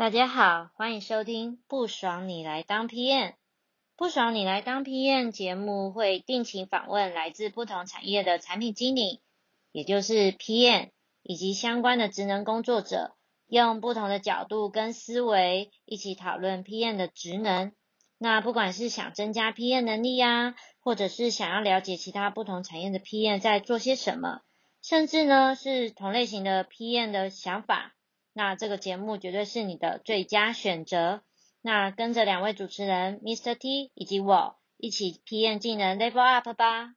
大家好，欢迎收听《不爽你来当 PM》。不爽你来当 PM 节目会定期访问来自不同产业的产品经理，也就是 PM 以及相关的职能工作者，用不同的角度跟思维一起讨论 PM 的职能。那不管是想增加 PM 能力呀，或者是想要了解其他不同产业的 PM 在做些什么，甚至呢是同类型的 PM 的想法，那这个节目绝对是你的最佳选择。那跟着两位主持人 Mr. T 以及我一起 PM 技能 Level Up 吧。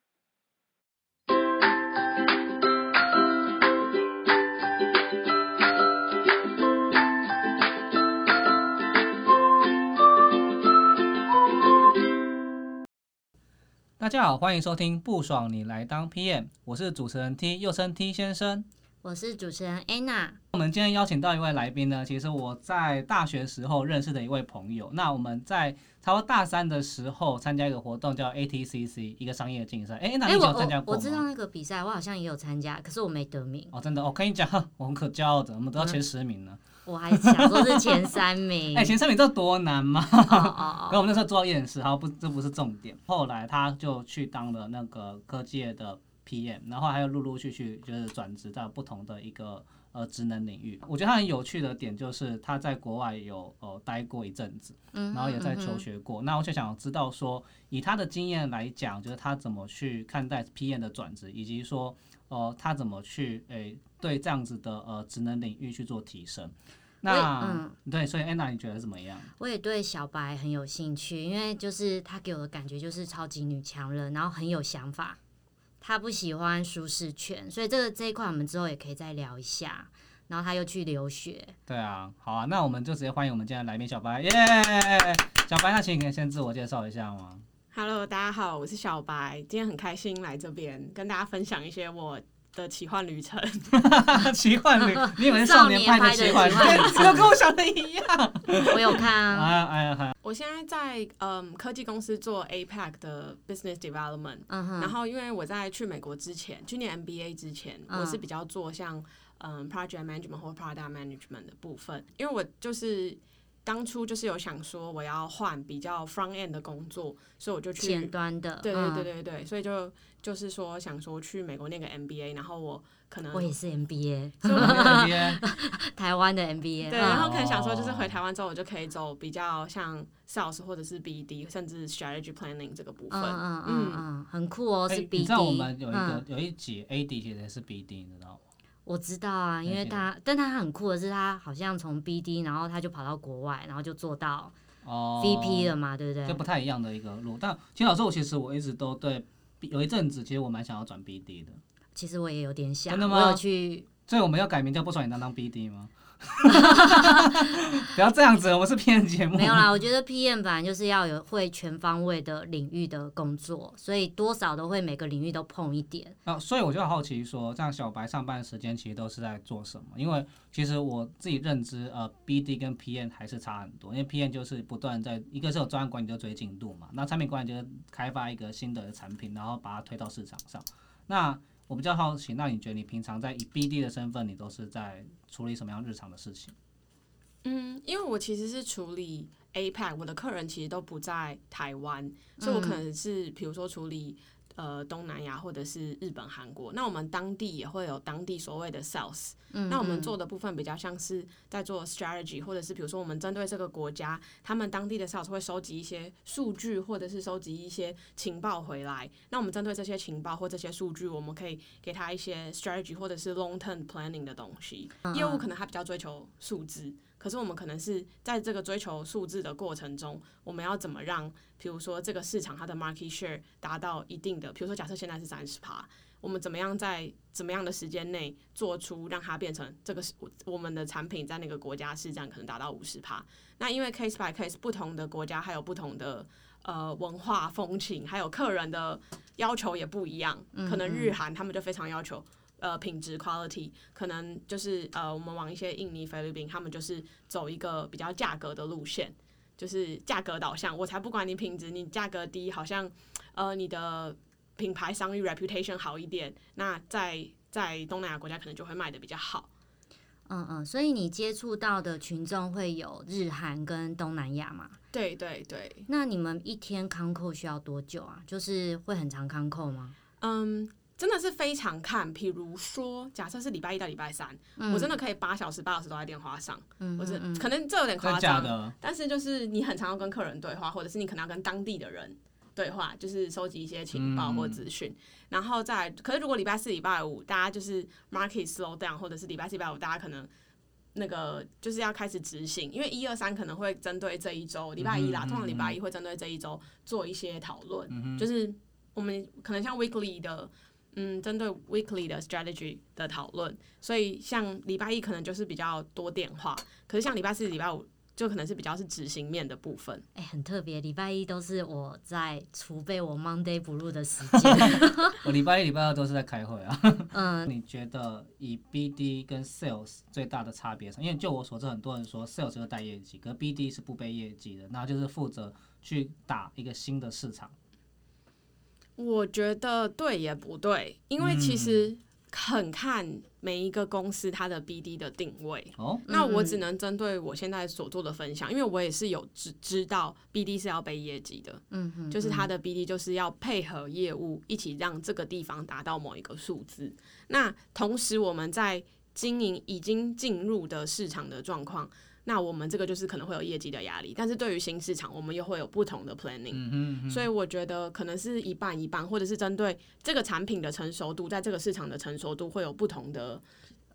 大家好，欢迎收听不爽你来当 PM，我是主持人 T，又称 T 先生。我是主持人 Anna。我们今天邀请到一位来宾呢，其实我在大学时候认识的一位朋友。那我们在差不多大三的时候参加一个活动，叫 ATCC，一个商业竞赛。哎，那你有参加过我知道那个比赛，我好像也有参加，可是我没得名。哦，真的，我跟你讲，我们可骄傲的，我们得到前十名呢。我还想说是前三名。哎，前三名这多难吗？哦 哦。跟我们那时候做到验视，好不，这不是重点。后来他就去当了那个科技的 PM，然后还有陆陆续续就是转职到不同的一个呃职能领域。我觉得他很有趣的点就是他在国外有呃待过一阵子，然后也在求学过。那我就想知道说，以他的经验来讲，就是他怎么去看待 PM 的转职，以及说呃他怎么去诶对这样子的呃职能领域去做提升。那嗯，对，所以安娜你觉得怎么样？我也对小白很有兴趣，因为就是他给我的感觉就是超级女强人，然后很有想法。他不喜欢舒适圈，所以这个这一块我们之后也可以再聊一下。然后他又去留学。对啊，好啊，那我们就直接欢迎我们今天来宾小白，耶！小白，那请你可以先自我介绍一下吗？Hello，大家好，我是小白，今天很开心来这边跟大家分享一些我。的奇幻旅程，奇幻旅，你以为是少年派的奇幻旅程？跟我想的一样。我有看啊。哎呀哎呀！我现在在嗯科技公司做 APEC 的 Business Development。然后因为我在去美国之前，去年 MBA 之前，我是比较做像嗯 Project Management 或 Product Management 的部分，因为我就是当初就是有想说我要换比较 Front End 的工作，所以我就去前端的。对对对对对，所以就。就是说想说去美国念个 MBA，然后我可能我也是 MBA，台湾的 MBA，对，然后可能想说就是回台湾之后我就可以走比较像 Sales 或者是 BD，甚至 Strategy Planning 这个部分，嗯嗯嗯，很酷哦，是 BD。你知道我们有一个有一集 AD 其实是 BD，你知道吗？我知道啊，因为他，但他很酷的是他好像从 BD，然后他就跑到国外，然后就做到哦 VP 了嘛，对不对？就不太一样的一个路。但秦老师，我其实我一直都对。有一阵子，其实我蛮想要转 BD 的。其实我也有点想，真的吗？我去，所以我们要改名叫不爽你当当 BD 吗？不要这样子，我们是 PM 节目。没有啦，我觉得 PM 反正就是要有会全方位的领域的工作，所以多少都会每个领域都碰一点。啊，所以我就好奇说，这样小白上班时间其实都是在做什么？因为其实我自己认知，呃，BD 跟 PM 还是差很多。因为 PM 就是不断在一个是有专案管理就追进度嘛，那产品管理就是开发一个新的产品，然后把它推到市场上。那我比较好奇，那你觉得你平常在以 BD 的身份，你都是在处理什么样日常的事情？嗯，因为我其实是处理 APEC，我的客人其实都不在台湾，所以我可能是比如说处理。呃，东南亚或者是日本、韩国，那我们当地也会有当地所谓的 sales。嗯，那我们做的部分比较像是在做 strategy，或者是比如说我们针对这个国家，他们当地的 sales 会收集一些数据，或者是收集一些情报回来。那我们针对这些情报或这些数据，我们可以给他一些 strategy 或者是 long term planning 的东西。业务可能他比较追求数字。可是我们可能是在这个追求数字的过程中，我们要怎么让，比如说这个市场它的 market share 达到一定的，比如说假设现在是三十趴，我们怎么样在怎么样的时间内做出让它变成这个是我们的产品在那个国家市占可能达到五十趴？那因为 case by case 不同的国家还有不同的呃文化风情，还有客人的要求也不一样，可能日韩他们就非常要求。呃，品质 quality 可能就是呃，我们往一些印尼、菲律宾，他们就是走一个比较价格的路线，就是价格导向。我才不管你品质，你价格低，好像呃，你的品牌商誉 reputation 好一点，那在在东南亚国家可能就会卖的比较好。嗯嗯，所以你接触到的群众会有日韩跟东南亚嘛？对对对。那你们一天康扣需要多久啊？就是会很长康扣吗？嗯，真的是非常看。比如说，假设是礼拜一到礼拜三，我真的可以八小时八小时都在电话上。嗯，我是可能这有点夸张，但是就是你很常要跟客人对话，或者是你可能要跟当地的人对话，就是收集一些情报或资讯。然后再，可是如果礼拜四、礼拜五大家就是 market slow down，或者是礼拜四、礼拜五大家可能那个就是要开始执行，因为一二三可能会针对这一周，礼拜一啦，通常礼拜一会针对这一周做一些讨论，就是我们可能像 weekly 的，嗯，针对 weekly 的 strategy 的讨论，所以像礼拜一可能就是比较多电话，可是像礼拜四、礼拜五。就可能是比较是执行面的部分，哎，很特别。礼拜一都是我在储备我 Monday Blue 的时间。我礼拜一、礼拜二都是在开会啊。嗯，你觉得以 BD 跟 Sales 最大的差别因为就我所知，很多人说 Sales 是带业绩，可 BD 是不背业绩的，那就是负责去打一个新的市场。我觉得对也不对，因为其实。很看每一个公司它的 BD 的定位，哦，那我只能针对我现在所做的分享，因为我也是有知知道 BD 是要背业绩的，嗯哼，就是它的 BD 就是要配合业务一起让这个地方达到某一个数字。那同时我们在经营已经进入的市场的状况。那我们这个就是可能会有业绩的压力，但是对于新市场，我们又会有不同的 planning，所以我觉得可能是一半一半，或者是针对这个产品的成熟度，在这个市场的成熟度会有不同的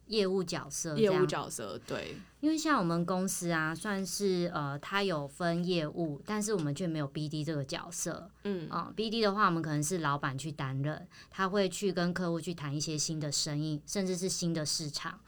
业务角色。业务角色对，因为像我们公司啊，算是呃，它有分业务，但是我们却没有 BD 这个角色。嗯啊，BD 的话，我们可能是老板去担任，他会去跟客户去谈一些新的生意，甚至是新的市场。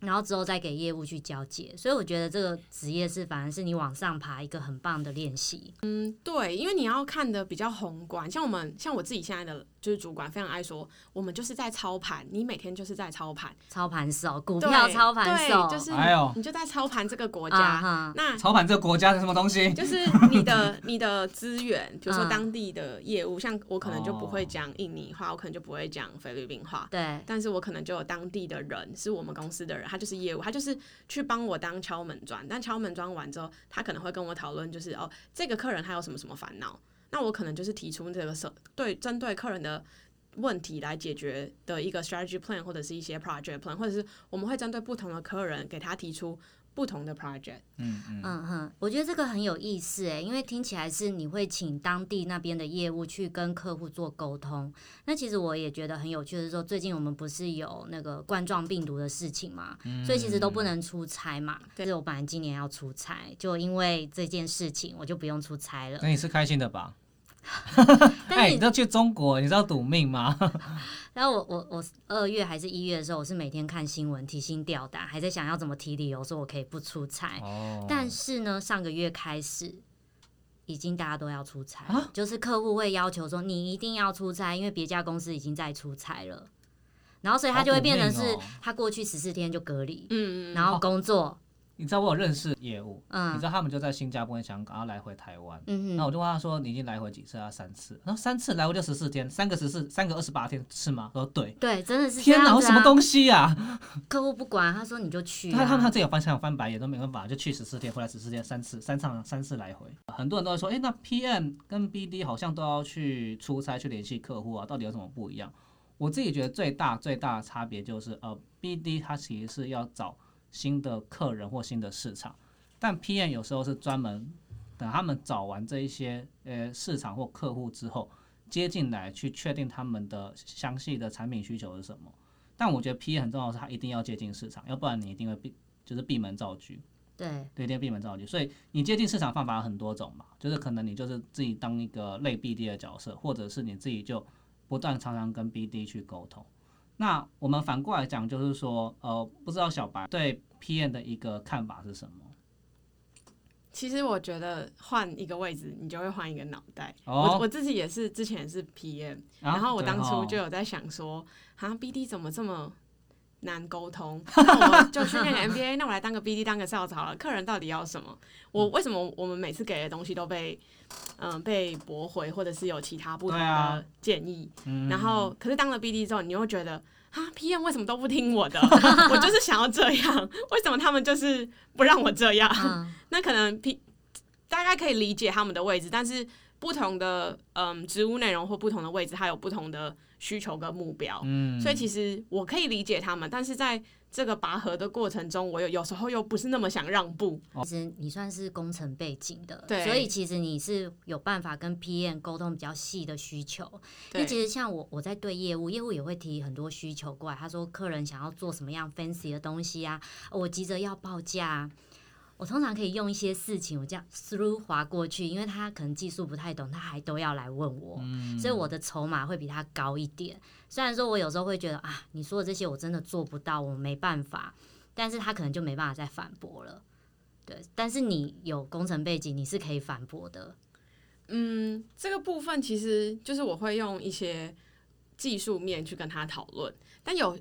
然后之后再给业务去交接，所以我觉得这个职业是反而是你往上爬一个很棒的练习。嗯，对，因为你要看的比较宏观，像我们像我自己现在的。就是主管非常爱说，我们就是在操盘，你每天就是在操盘，操盘手，股票操盘手，就是你就在操盘这个国家。那操盘这个国家是什么东西？就是 你的你的资源，比如说当地的业务，像我可能就不会讲印尼话，我可能就不会讲菲律宾话，对。但是我可能就有当地的人，是我们公司的人，他就是业务，他就是去帮我当敲门砖。但敲门砖完之后，他可能会跟我讨论，就是哦，这个客人他有什么什么烦恼。那我可能就是提出这个设对针对客人的问题来解决的一个 strategy plan 或者是一些 project plan，或者是我们会针对不同的客人给他提出不同的 project。嗯嗯嗯哼，我觉得这个很有意思诶，因为听起来是你会请当地那边的业务去跟客户做沟通。那其实我也觉得很有趣的是说，最近我们不是有那个冠状病毒的事情嘛，所以其实都不能出差嘛。对，我本来今年要出差，就因为这件事情，我就不用出差了。那你是开心的吧？哎，你知道去中国，你知道赌命吗？然后我我我二月还是一月的时候，我是每天看新闻，提心吊胆，还在想要怎么提理由说我可以不出差。哦。但是呢，上个月开始，已经大家都要出差，就是客户会要求说你一定要出差，因为别家公司已经在出差了。然后所以他就会变成是他过去十四天就隔离，嗯嗯，然后工作。你知道我有认识业务，你知道他们就在新加坡跟香港，然后来回台湾。那我就问他说：“你已经来回几次啊？三次。”然后三次来回就十四天，三个十四，三个二十八天是吗？我说对。对，真的是。天哪，什么东西呀？客户不管，他说你就去。他他他自己翻墙翻白眼都没办法，就去十四天，回来十四天，三次，三场三次来回。很多人都会说：“哎，那 PM 跟 BD 好像都要去出差去联系客户啊，到底有什么不一样？”我自己觉得最大最大的差别就是，呃，BD 它其实是要找新的客人或新的市场。但 PM 有时候是专门等他们找完这一些呃市场或客户之后接进来去确定他们的详细的产品需求是什么。但我觉得 PM 很重要是他一定要接近市场，要不然你一定会闭就是闭门造车。对，对，一定闭门造车。所以你接近市场方法有很多种嘛，就是可能你就是自己当一个类 BD 的角色，或者是你自己就不断常常跟 BD 去沟通。那我们反过来讲，就是说呃，不知道小白对 PM 的一个看法是什么？其实我觉得换一个位置，你就会换一个脑袋。我我自己也是，之前是 PM，然后我当初就有在想说，啊，BD 怎么这么难沟通？那我就去念 MBA，那我来当个 BD，当个 sales 好了。客人到底要什么？我为什么我们每次给的东西都被嗯被驳回，或者是有其他不同的建议？然后可是当了 BD 之后，你又觉得。啊，PM 为什么都不听我的？我就是想要这样，为什么他们就是不让我这样？那可能 P 大概可以理解他们的位置，但是不同的嗯职务内容或不同的位置，它有不同的需求跟目标。嗯，所以其实我可以理解他们，但是在这个拔河的过程中，我有有时候又不是那么想让步。其实你算是工程背景的，对，所以其实你是有办法跟 PM 沟通比较细的需求。因为其实像我，我在对业务，业务也会提很多需求过来。他说客人想要做什么样 fancy 的东西啊，我急着要报价。我通常可以用一些事情，我这样 through 划过去，因为他可能技术不太懂，他还都要来问我，所以我的筹码会比他高一点。虽然说我有时候会觉得啊，你说的这些我真的做不到，我没办法，但是他可能就没办法再反驳了。对，但是你有工程背景，你是可以反驳的。嗯，这个部分其实就是我会用一些技术面去跟他讨论，但有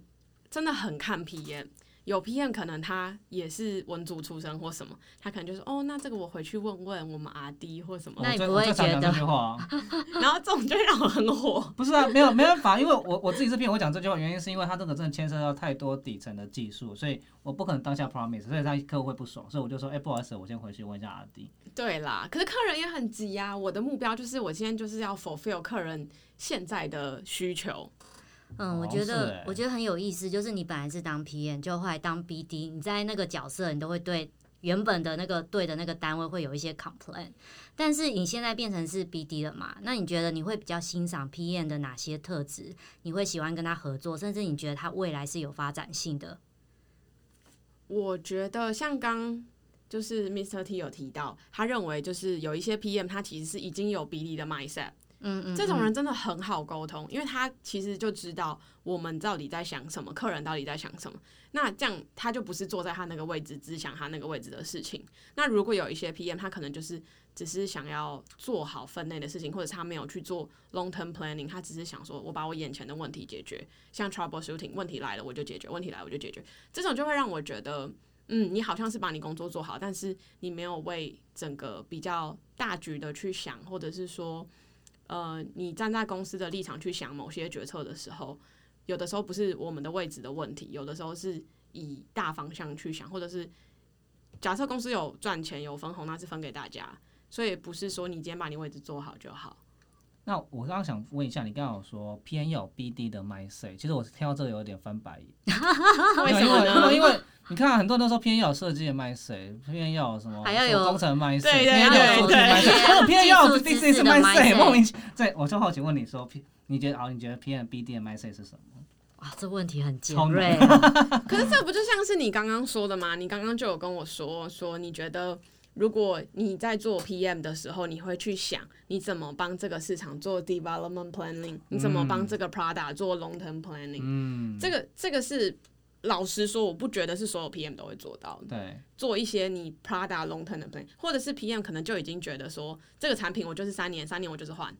真的很看 PM。有 PM 可能他也是文组出身或什么，他可能就说哦，那这个我回去问问我们阿弟或什么。那你不会觉得？然后这种就让我很火。不是啊，没有没办法，因为我我自己是 PM，我讲这句话原因是因为他这个真的牵涉到太多底层的技术，所以我不可能当下 promise，所以他客户会不爽，所以我就说，哎，不好意思，我先回去问一下阿弟。对啦，可是客人也很急呀，我的目标就是我今天就是要 fulfill 客人现在的需求。嗯，我觉得我觉得很有意思，就是你本来是当 PM，就后来当 BD，你在那个角色，你都会对原本的那个对的那个单位会有一些 complain，但是你现在变成是 BD 了嘛？那你觉得你会比较欣赏 PM 的哪些特质？你会喜欢跟他合作，甚至你觉得他未来是有发展性的？我觉得像刚就是 Mr T 有提到，他认为就是有一些 PM，他其实是已经有 BD 的 mindset。嗯嗯，这种人真的很好沟通，因为他其实就知道我们到底在想什么，客人到底在想什么。那这样他就不是坐在他那个位置只想他那个位置的事情。那如果有一些 PM，他可能就是只是想要做好分内的事情，或者是他没有去做 long term planning，他只是想说我把我眼前的问题解决，像 trouble shooting，问题来了我就解决，问题来我就解决。这种就会让我觉得，嗯，你好像是把你工作做好，但是你没有为整个比较大局的去想，或者是说。呃，你站在公司的立场去想某些决策的时候，有的时候不是我们的位置的问题，有的时候是以大方向去想，或者是假设公司有赚钱有分红，那是分给大家，所以不是说你今天把你位置做好就好。那我刚刚想问一下，你刚刚有说偏有 BD 的 mindset，其实我听到这个有点翻白眼，为什么呢？因为你看，很多人都说偏要设计的卖谁，偏要什么？还要有工程卖谁？对对对对，还有偏要 B C 是卖谁？莫名其妙。对，我就好奇问你说，P，你觉得啊？你觉得偏 B D 的卖谁是什么？哇，这问题很尖锐。可是这不就像是你刚刚说的吗？你刚刚就有跟我说说，你觉得如果你在做 P M 的时候，你会去想你怎么帮这个市场做 development planning，你怎么帮这个 product 做 long term planning？嗯，这个这个是。老实说，我不觉得是所有 PM 都会做到的。对，做一些你 Prada long term 的 plan，或者是 PM 可能就已经觉得说，这个产品我就是三年，三年我就是换。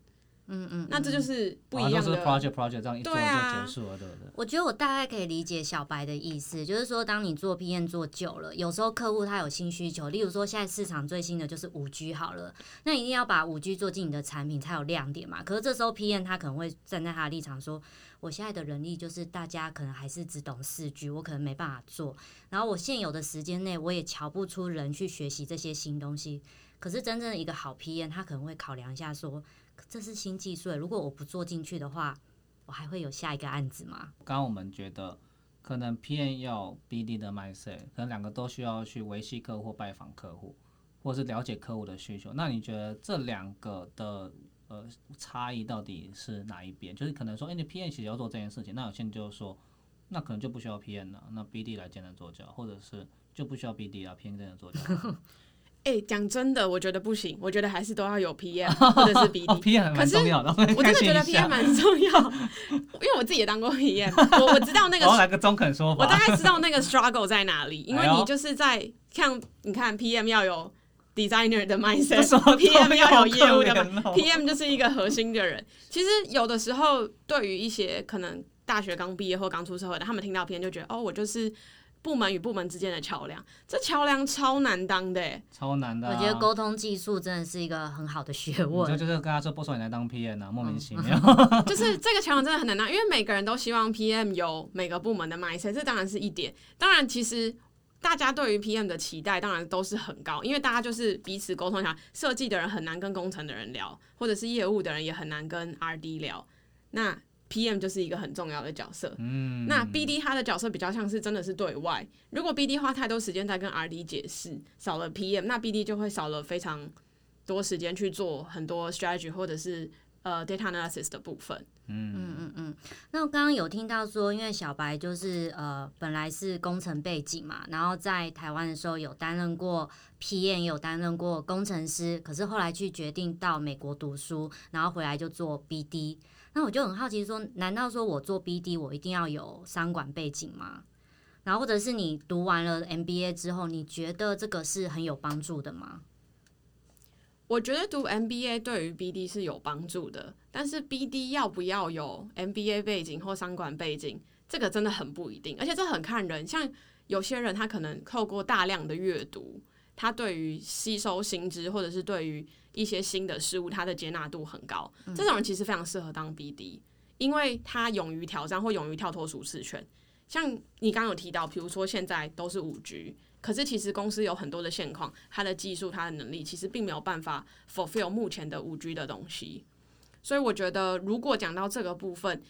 嗯嗯，那这就是不一样的。project project 这样一做就结束了，对不对？我觉得我大概可以理解小白的意思，就是说，当你做 PM 做久了，有时候客户他有新需求，例如说现在市场最新的就是五 G 好了，那一定要把五 G 做进你的产品才有亮点嘛。可是这时候 PM 他可能会站在他的立场说，我现在的人力就是大家可能还是只懂四 G，我可能没办法做，然后我现有的时间内我也瞧不出人去学习这些新东西。可是真正的一个好 PM，他可能会考量一下说。这是新技术，如果我不做进去的话，我还会有下一个案子吗？刚刚我们觉得可能 P N 要 BD 的 mindset，可能两个都需要去维系客户、拜访客户，或是了解客户的需求。那你觉得这两个的呃差异到底是哪一边？就是可能说，哎，你 P N 其实要做这件事情，那有些人就说，那可能就不需要 P N 了，那 BD 来兼任做教，或者是就不需要 BD 啊，PM 兼任做教。哎，讲真的，我觉得不行。我觉得还是都要有 PM 或者是 BD，可是我真的觉得 PM 蛮重要，因为我自己也当过 PM，我我知道那个。我来个中肯说法。我大概知道那个 struggle 在哪里，因为你就是在像你看 PM 要有 designer 的 mindset，PM 要有业务的，PM 就是一个核心的人。其实有的时候，对于一些可能大学刚毕业或刚出社会的，他们听到 PM 就觉得哦，我就是。部门与部门之间的桥梁，这桥梁超难当的，超难的。我觉得沟通技术真的是一个很好的学问。就就是跟他说不说你来当 PM 啊，莫名其妙。就是这个桥梁真的很难当，因为每个人都希望 PM 有每个部门的 mindset，这当然是一点。当然，其实大家对于 PM 的期待当然都是很高，因为大家就是彼此沟通一下，设计的人很难跟工程的人聊，或者是业务的人也很难跟 RD 聊。那 PM 就是一个很重要的角色，嗯，那 BD 他的角色比较像是真的是对外。如果 BD 花太多时间在跟 RD 解释，少了 PM，那 BD 就会少了非常多时间去做很多 strategy 或者是呃 data analysis 的部分。嗯嗯嗯嗯。那我刚刚有听到说，因为小白就是呃本来是工程背景嘛，然后在台湾的时候有担任过 PM，有担任过工程师，可是后来去决定到美国读书，然后回来就做 BD。那我就很好奇，说难道说我做 BD 我一定要有商管背景吗？然后或者是你读完了 MBA 之后，你觉得这个是很有帮助的吗？我觉得读 MBA 对于 BD 是有帮助的，但是 BD 要不要有 MBA 背景或商管背景，这个真的很不一定，而且这很看人。像有些人他可能透过大量的阅读，他对于吸收新知或者是对于一些新的事物，他的接纳度很高。这种人其实非常适合当 BD，因为他勇于挑战或勇于跳脱舒适圈。像你刚刚有提到，比如说现在都是五 G，可是其实公司有很多的现况，它的技术、它的能力其实并没有办法 fulfill 目前的五 G 的东西。所以我觉得，如果讲到这个部分，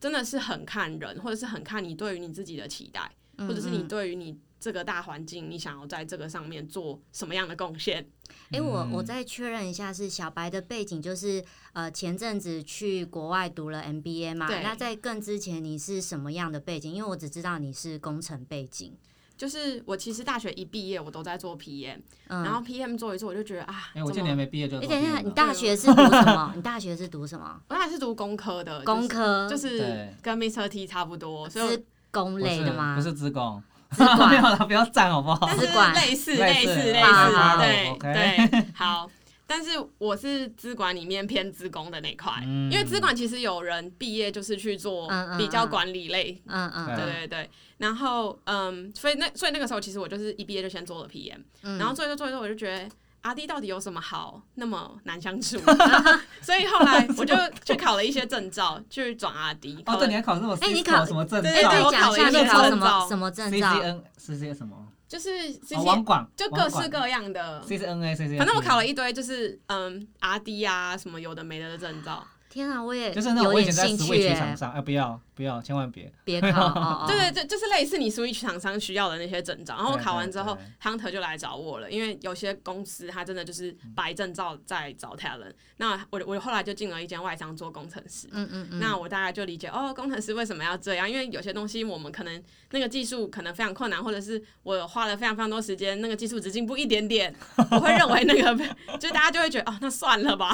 真的是很看人，或者是很看你对于你自己的期待，或者是你对于你。这个大环境，你想要在这个上面做什么样的贡献？哎，我我再确认一下，是小白的背景，就是呃前阵子去国外读了 MBA 嘛？那在更之前你是什么样的背景？因为我只知道你是工程背景。就是我其实大学一毕业，我都在做 PM，然后 PM 做一做，我就觉得啊，哎，我今年没毕业就。你等一下，你大学是读什么？你大学是读什么？我大学是读工科的，工科就是跟 Mr T 差不多，是工类的吗？不是职工。没有了，不要赞好不好？但是类似类似类似，对对，好。但是我是资管里面偏资工的那块，因为资管其实有人毕业就是去做比较管理类，嗯嗯，对对对。然后嗯，所以那所以那个时候其实我就是一毕业就先做了 PM，然后做一做做一做，我就觉得。阿弟到底有什么好那么难相处？所以后来 我就去考了一些证照，去转阿弟。哦，对，你还考那么？哎，你考什么证照？哎，我考了一些证照，什么证照？C C N 是些什么？就是这些网管，就各式各样的 C C N A C C。反正我考了一堆，就是嗯，阿弟啊，什么有的没的的证照。天啊，我也就是那我以前在 Switch 厂商，哎，不要不要，千万别别 考。对对对，就是类似你 Switch 厂商需要的那些证照。然后我考完之后，Hunter 就来找我了，因为有些公司他真的就是白证照在找 talent。那我我后来就进了一间外商做工程师。嗯嗯嗯。那我大概就理解哦，工程师为什么要这样？因为有些东西我们可能那个技术可能非常困难，或者是我花了非常非常多时间，那个技术只进步一点点，我会认为那个 就大家就会觉得哦，那算了吧，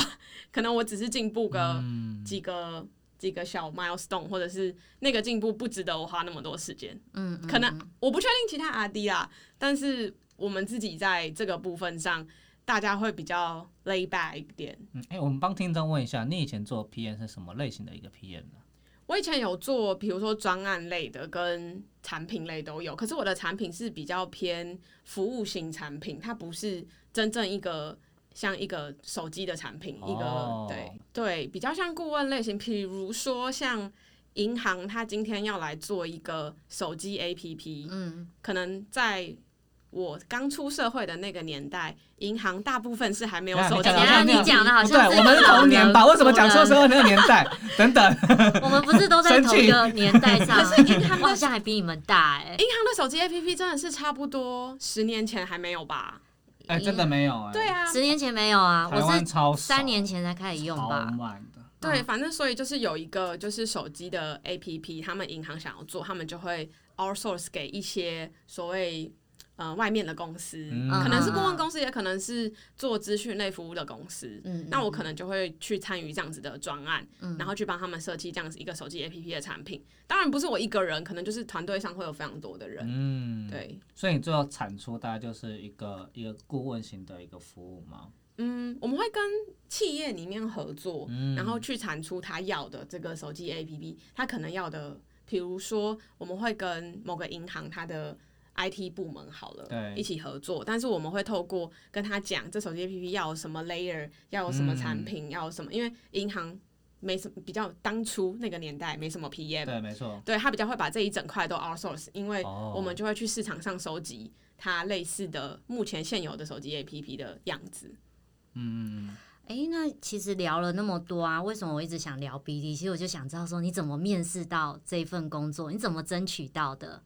可能我只是进步个。几个几个小 milestone，或者是那个进步不值得我花那么多时间。嗯，可能我不确定其他 R D 啦，但是我们自己在这个部分上，大家会比较 lay back 一点。嗯，哎，我们帮听众问一下，你以前做 PM 是什么类型的一个 PM 呢？我以前有做，比如说专案类的跟产品类都有，可是我的产品是比较偏服务型产品，它不是真正一个。像一个手机的产品，一个对对，比较像顾问类型。比如说像银行，它今天要来做一个手机 APP，嗯，可能在我刚出社会的那个年代，银行大部分是还没有手机。你讲的好像对，我们是童年吧？为什么讲出社会那个年代？等等，我们不是都在 同一个年代上？可是银行好像还比你们大哎。银行的手机 APP 真的是差不多十年前还没有吧？哎，真的没有哎。对啊，十年前没有啊，我是三年前才开始用吧。对，反正所以就是有一个就是手机的 APP，他们银行想要做，他们就会 outsource 给一些所谓。呃，外面的公司可能是顾问公司，也可能是做资讯类服务的公司。嗯，那我可能就会去参与这样子的专案，然后去帮他们设计这样子一个手机 APP 的产品。当然不是我一个人，可能就是团队上会有非常多的人。嗯，对。所以你最后产出大概就是一个一个顾问型的一个服务吗？嗯，我们会跟企业里面合作，然后去产出他要的这个手机 APP。他可能要的，比如说我们会跟某个银行，它的 IT 部门好了，对一起合作。但是我们会透过跟他讲，这手机 APP 要有什么 layer，要有什么产品，要有什么，因为银行没什么比较当初那个年代没什么 PM，对，没错。对他比较会把这一整块都 outsource，因为哦我们就会去市场上收集它类似的目前现有的手机 APP 的样子。嗯，哎，那其实聊了那么多啊，为什么我一直想聊 BD？其实我就想知道说，你怎么面试到这份工作？你怎么争取到的？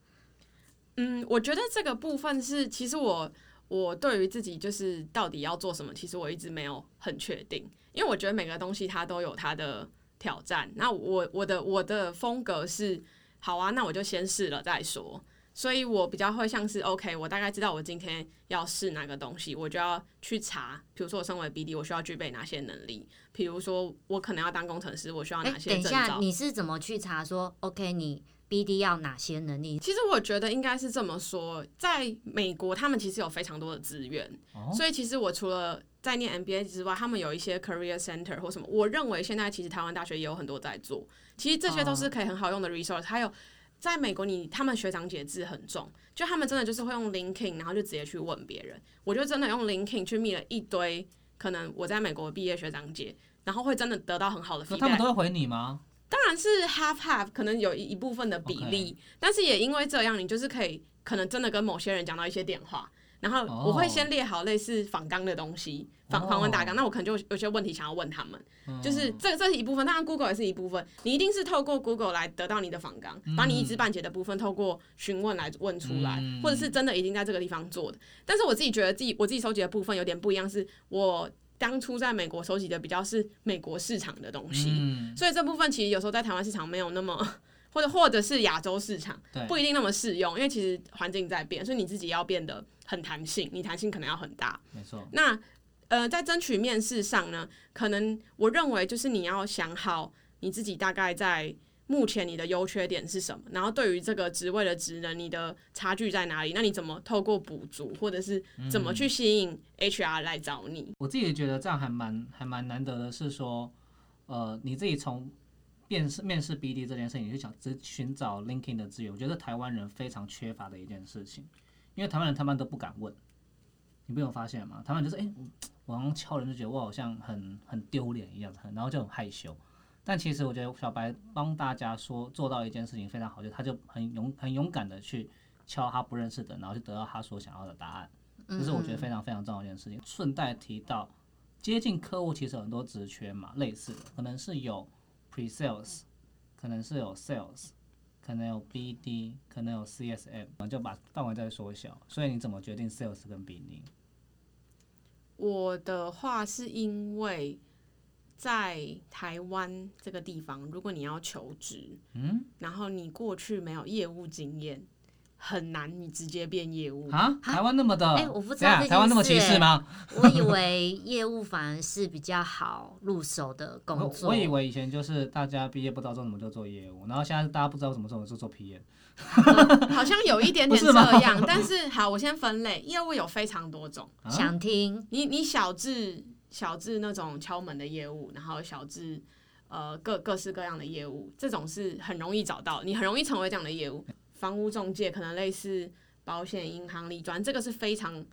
嗯，我觉得这个部分是，其实我我对于自己就是到底要做什么，其实我一直没有很确定，因为我觉得每个东西它都有它的挑战。那我我的我的风格是，好啊，那我就先试了再说。所以我比较会像是 OK，我大概知道我今天要试哪个东西，我就要去查。比如说我身为 BD，我需要具备哪些能力？比如说我可能要当工程师，我需要哎哪，些等一下？你是怎么去查说 OK？你 BD 要哪些能力？其实我觉得应该是这么说，在美国他们其实有非常多的资源，哦所以其实我除了在念 MBA 之外，他们有一些 career center 或什么，我认为现在其实台湾大学也有很多在做，其实这些都是可以很好用的 resource。还有在美国你，他们学长姐制很重，就他们真的就是会用 LinkedIn，然后就直接去问别人。我就真的用 LinkedIn 去密了一堆可能我在美国毕业学长姐，然后会真的得到很好的那他们都。会回你吗？当然是 half half，可能有一一部分的比例但是也因为这样，你就是可以可能真的跟某些人讲到一些电话，然后我会先列好类似访纲的东西，访访问大纲，那我可能就有些问题想要问他们，就是这这是一部分，当然 Google 也是一部分，你一定是透过 Google 来得到你的访纲，把你一知半解的部分透过询问来问出来，嗯。或者是真的已经在这个地方做的。但是我自己觉得自己我自己收集的部分有点不一样，是我当初在美国收集的比较是美国市场的东西，嗯，所以这部分其实有时候在台湾市场没有那么，或者或者是亚洲市场，不一定那么适用，因为其实环境在变，所以你自己要变得很弹性，你弹性可能要很大。没错。那呃，在争取面试上呢，可能我认为就是你要想好你自己大概在目前你的优缺点是什么，然后对于这个职位的职能，你的差距在哪里？那你怎么透过补足，或者是怎么去吸引 HR 来找你？我自己觉得这样还蛮还蛮难得的，是说，呃，你自己从面试面试 BD 这件事情去想只寻找 linking 的资源，我觉得台湾人非常缺乏的一件事情，因为台湾人他们都不敢问，你不有发现吗？台湾人就是哎、我好像敲人就觉得我好像很很丢脸一样，然后就很害羞。但其实我觉得小白帮大家说做到一件事情非常好，就他就很勇很勇敢的去敲他不认识的，然后就得到他所想要的答案。这是我觉得非常非常重要的一件事情。顺带提到，接近客户其实很多职缺嘛，类似的，可能是有 pre sales，可能是有 sales，可能有 BD，可能有 CSM，我们就把范围再缩小。所以你怎么决定 sales 跟 BD？我的话是因为在台湾这个地方，如果你要求职，嗯，然后你过去没有业务经验，很难你直接变业务。啊，台湾那么的，哎我不知道台湾那么歧视吗？我以为业务反而是比较好入手的工作。我以为以前就是大家毕业不知道做什么就做业务，然后现在大家不知道什么做就做 PM。好像有一点点这样，但是好，我先分类，业务有非常多种。啊想听，你你小至小至那种敲门的业务，然后小至呃各各式各样的业务，这种是很容易找到，你很容易成为这样的业务。房屋中介可能类似保险、银行、理专，这个是非常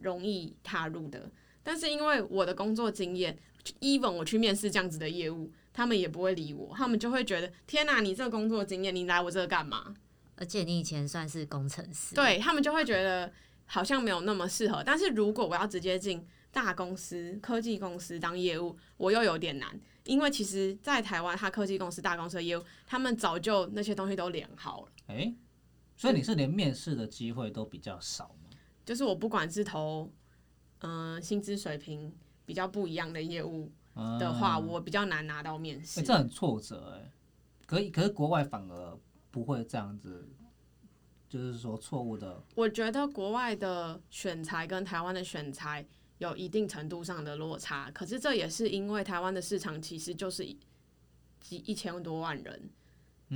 容易踏入的。但是因为我的工作经验，even 我去面试这样子的业务，他们也不会理我，他们就会觉得天哪、你这个工作经验，你来我这干嘛？而且你以前算是工程师，，对他们就会觉得好像没有那么适合。但是如果我要直接进大公司、科技公司当业务，我又有点难，因为其实，在台湾，它科技公司、大公司的业务，他们早就那些东西都连好了。哎、所以你是连面试的机会都比较少吗？就是我不管是投，嗯、薪资水平比较不一样的业务的话，嗯我比较难拿到面试。欸这很挫折哎、可以，可是国外反而不会这样子，就是说错误的，我觉得国外的选材跟台湾的选材有一定程度上的落差，可是这也是因为台湾的市场其实就是一几一千多万人，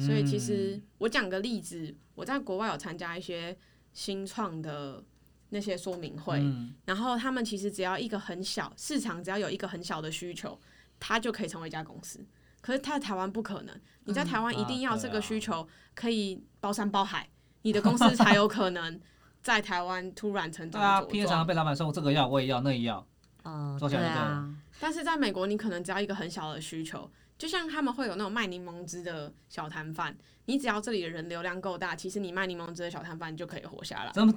所以其实我讲个例子，我在国外有参加一些新创的那些说明会，嗯，然后他们其实只要一个很小市场，只要有一个很小的需求，它就可以成为一家公司。可是它在台湾不可能，你在台湾一定要这个需求可以包山包海，你的公司才有可能在台湾突然成长对啊茁，P A 常常。被老板说我这个要，我也要，那也要。哦，做起来就对对啊，但是在美国，你可能只要一个很小的需求，就像他们会有那种卖柠檬汁的小摊贩，你只要这里的人流量够大，其实你卖柠檬汁的小摊贩就可以活下来。这么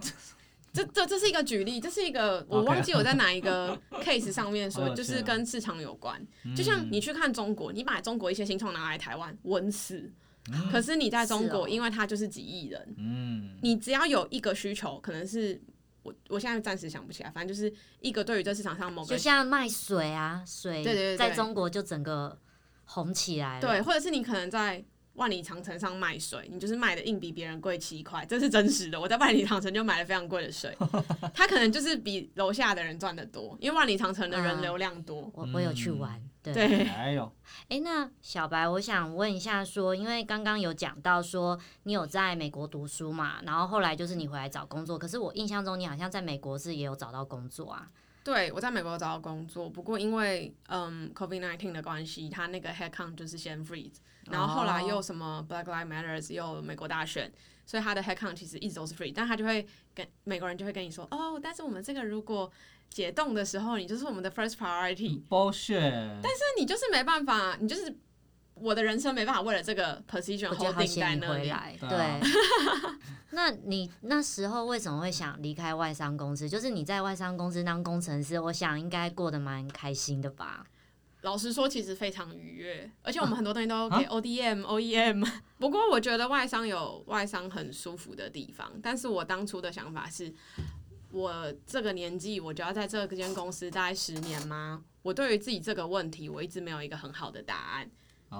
这这这是一个举例，这是一个我忘记我在哪一个 case 上面说，就是哦跟市场有关。就像你去看中国，你把中国一些新创拿来台湾，稳死。可是你在中国，因为它就是几亿人，嗯，你只要有一个需求，可能是我我现在暂时想不起来，反正就是一个对于这市场上某个就像卖水啊，水对对对对在中国就整个红起来了。对，或者是你可能在万里长城上卖水，你就是卖的硬比别人贵七块，这是真实的。我在万里长城就买了非常贵的水，他可能就是比楼下的人赚的多，因为万里长城的人流量多。我我有去玩，对。对，哎呦，哎，那小白，我想问一下说因为刚刚有讲到说你有在美国读书嘛，然后后来就是你回来找工作，可是我印象中你好像在美国是也有找到工作啊。对我在美国找到工作，不过因为嗯 COVID nineteen 的关系，他那个 headcount 就是先 freeze，然后后来又什么 Black Lives Matters 又美国大选，所以他的 headcount 其实一直都是 free，但他就会跟美国人就会跟你说，哦，但是我们这个如果解冻的时候，你就是我们的 first priority，bullshit，但是你就是没办法，你就是我的人生没办法为了这个 position 我觉得好 holding 在险你那里。回来，对。那你那时候为什么会想离开外商公司？就是你在外商公司当工程师，我想应该过得蛮开心的吧？老实说，其实非常愉悦，而且我们很多东西都啊给 ODM、OEM。不过我觉得外商有外商很舒服的地方，但是我当初的想法是，我这个年纪我就要在这间公司待十年吗？我对于自己这个问题，我一直没有一个很好的答案。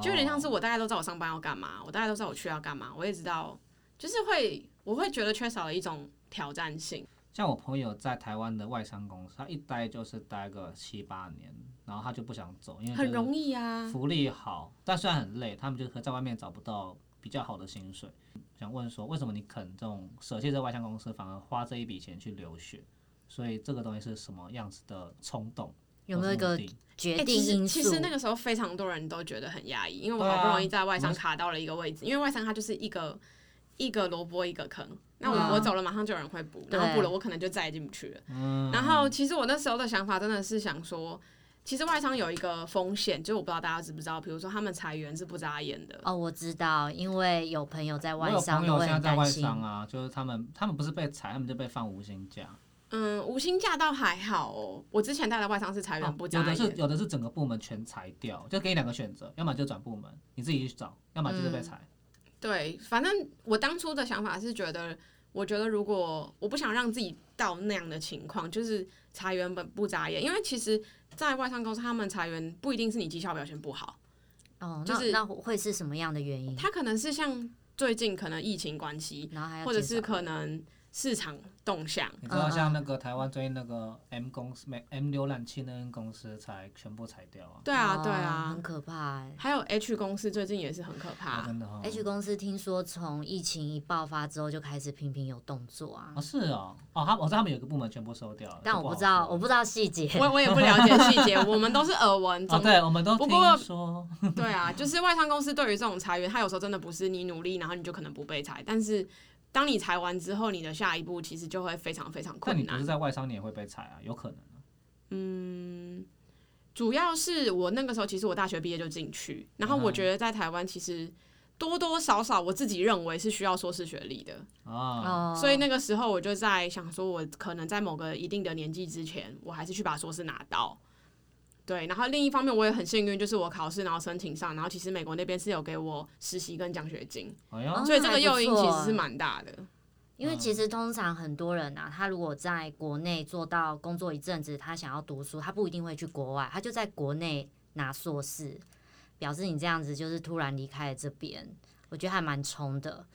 就有点像是哦我大概都知道我上班要干嘛，我大概都知道我去要干嘛，我也知道，就是会我会觉得缺少了一种挑战性。像我朋友在台湾的外商公司，他一待就是待个七八年，然后他就不想走，因为很容易，易啊，福利好，但虽然很累，他们就可在外面找不到比较好的薪水。想问说，为什么你肯这种舍弃这外商公司，反而花这一笔钱去留学？所以这个东西是什么样子的冲动？有没有一个决欸定因素？其实其实那个时候非常多人都觉得很压抑，因为我好不容易在外商卡到了一个位置，因为外商它就是一个一个萝卜一个坑，那我、嗯我走了马上就有人会补，然后补了我可能就再也进不去了。嗯，然后其实我那时候的想法真的是想说，其实外商有一个风险，就是我不知道大家知不知道，比如说他们裁员是不眨眼的。哦，我知道，因为有朋友在我有外商朋友都会现在在外很担心。商啊，就是他们他们不是被裁，他们就被放无薪假。嗯，无薪假倒还好哦，我之前带的外商是裁员不眨眼。哦有的是有的是整个部门全裁掉，就给你两个选择，要么就转部门，你自己去找，要么就是被裁。对，反正我当初的想法是觉得，我觉得如果我不想让自己到那样的情况，就是裁员本不眨眼，因为其实，在外商公司他们裁员不一定是你绩效表现不好，哦，就是那那会是什么样的原因？他可能是像最近可能疫情关系，然后还要或者是可能市场动向。你知道像那个台湾最近那个 M 公司、M 浏览器那间公司才全部裁掉啊，对啊，对哦啊很，可怕哎。还有 H 公司最近也是很可啊怕。真的哦。H 公司听说从疫情一爆发之后就开始频频有动作啊哦，是哦，哦，他我知道他们有个部门全部收掉了，但我不知道，说我不知道细节。我我也不了解细节，我们都是耳闻。哦，总对，我们都听不过说，对啊，就是外商公司对于这种裁员，他有时候真的不是你努力，然后你就可能不被裁，但是当你裁完之后，你的下一步其实就会非常非常困难但你不是。在外商，你也会被裁啊，有可能啊。主要是我那个时候，其实我大学毕业就进去，然后我嗯觉得在台湾其实多多少少我自己认为是需要硕士学历的，啊，哦，所以那个时候我就在想说，我可能在某个一定的年纪之前，我还是去把硕士拿到。对，然后另一方面我也很幸运，就是我考试然后申请上，然后其实美国那边是有给我实习跟奖学金，所以这个诱因其实是蛮大的。因为其实通常很多人啊，他如果在国内做到工作一阵子，他想要读书，他不一定会去国外，他就在国内拿硕士，表示你这样子就是突然离开了这边，我觉得还蛮冲的。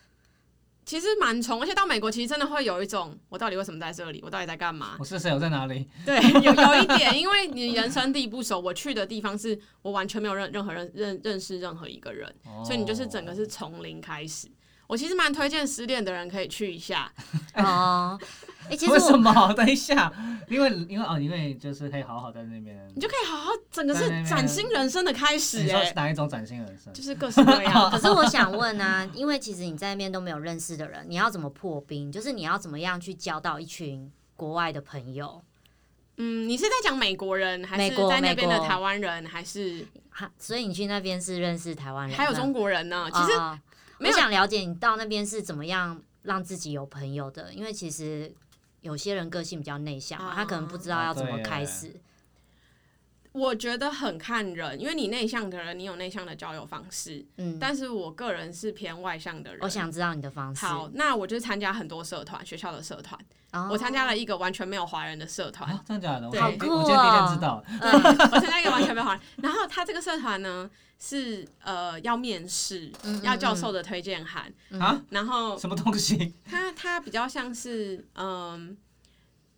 其实蛮冲，而且到美国其实真的会有一种，我到底为什么在这里？我到底在干嘛？我是谁？我在哪里？对，有有一点，因为你人生地不熟，我去的地方是我完全没有任任何人认认识任何一个人，所以你就是整个是从零开始。我其实蛮推荐失恋的人可以去一下，哦，哎、其实我为什么？等一下，因为因为哦，因为就是可以好好在那边。你就可以好好，整个是崭新人生的开始。你说是哪一种崭新人生？就是各式各样。可是我想问啊，因为其实你在那边都没有认识的人，你要怎么破冰？就是你要怎么样去交到一群国外的朋友？嗯，你是在讲美国人，还是在那边的台湾人，还是？所以你去那边是认识台湾人，还有中国人呢。其实我想了解你到那边是怎么样让自己有朋友的，因为其实有些人个性比较内向，他可能不知道要怎么开始。我觉得很看人，因为你内向的人，你有内向的交友方式。嗯，但是我个人是偏外向的人。我想知道你的方式。好，那我就参加很多社团，学校的社团。我参加了一个完全没有华人的社团。真的假的？好酷我今天第一天知道。我参加一个完全没有华人。然后他这个社团呢，是呃要面试，要教授的推荐函啊。然后什么东西？他他比较像是嗯。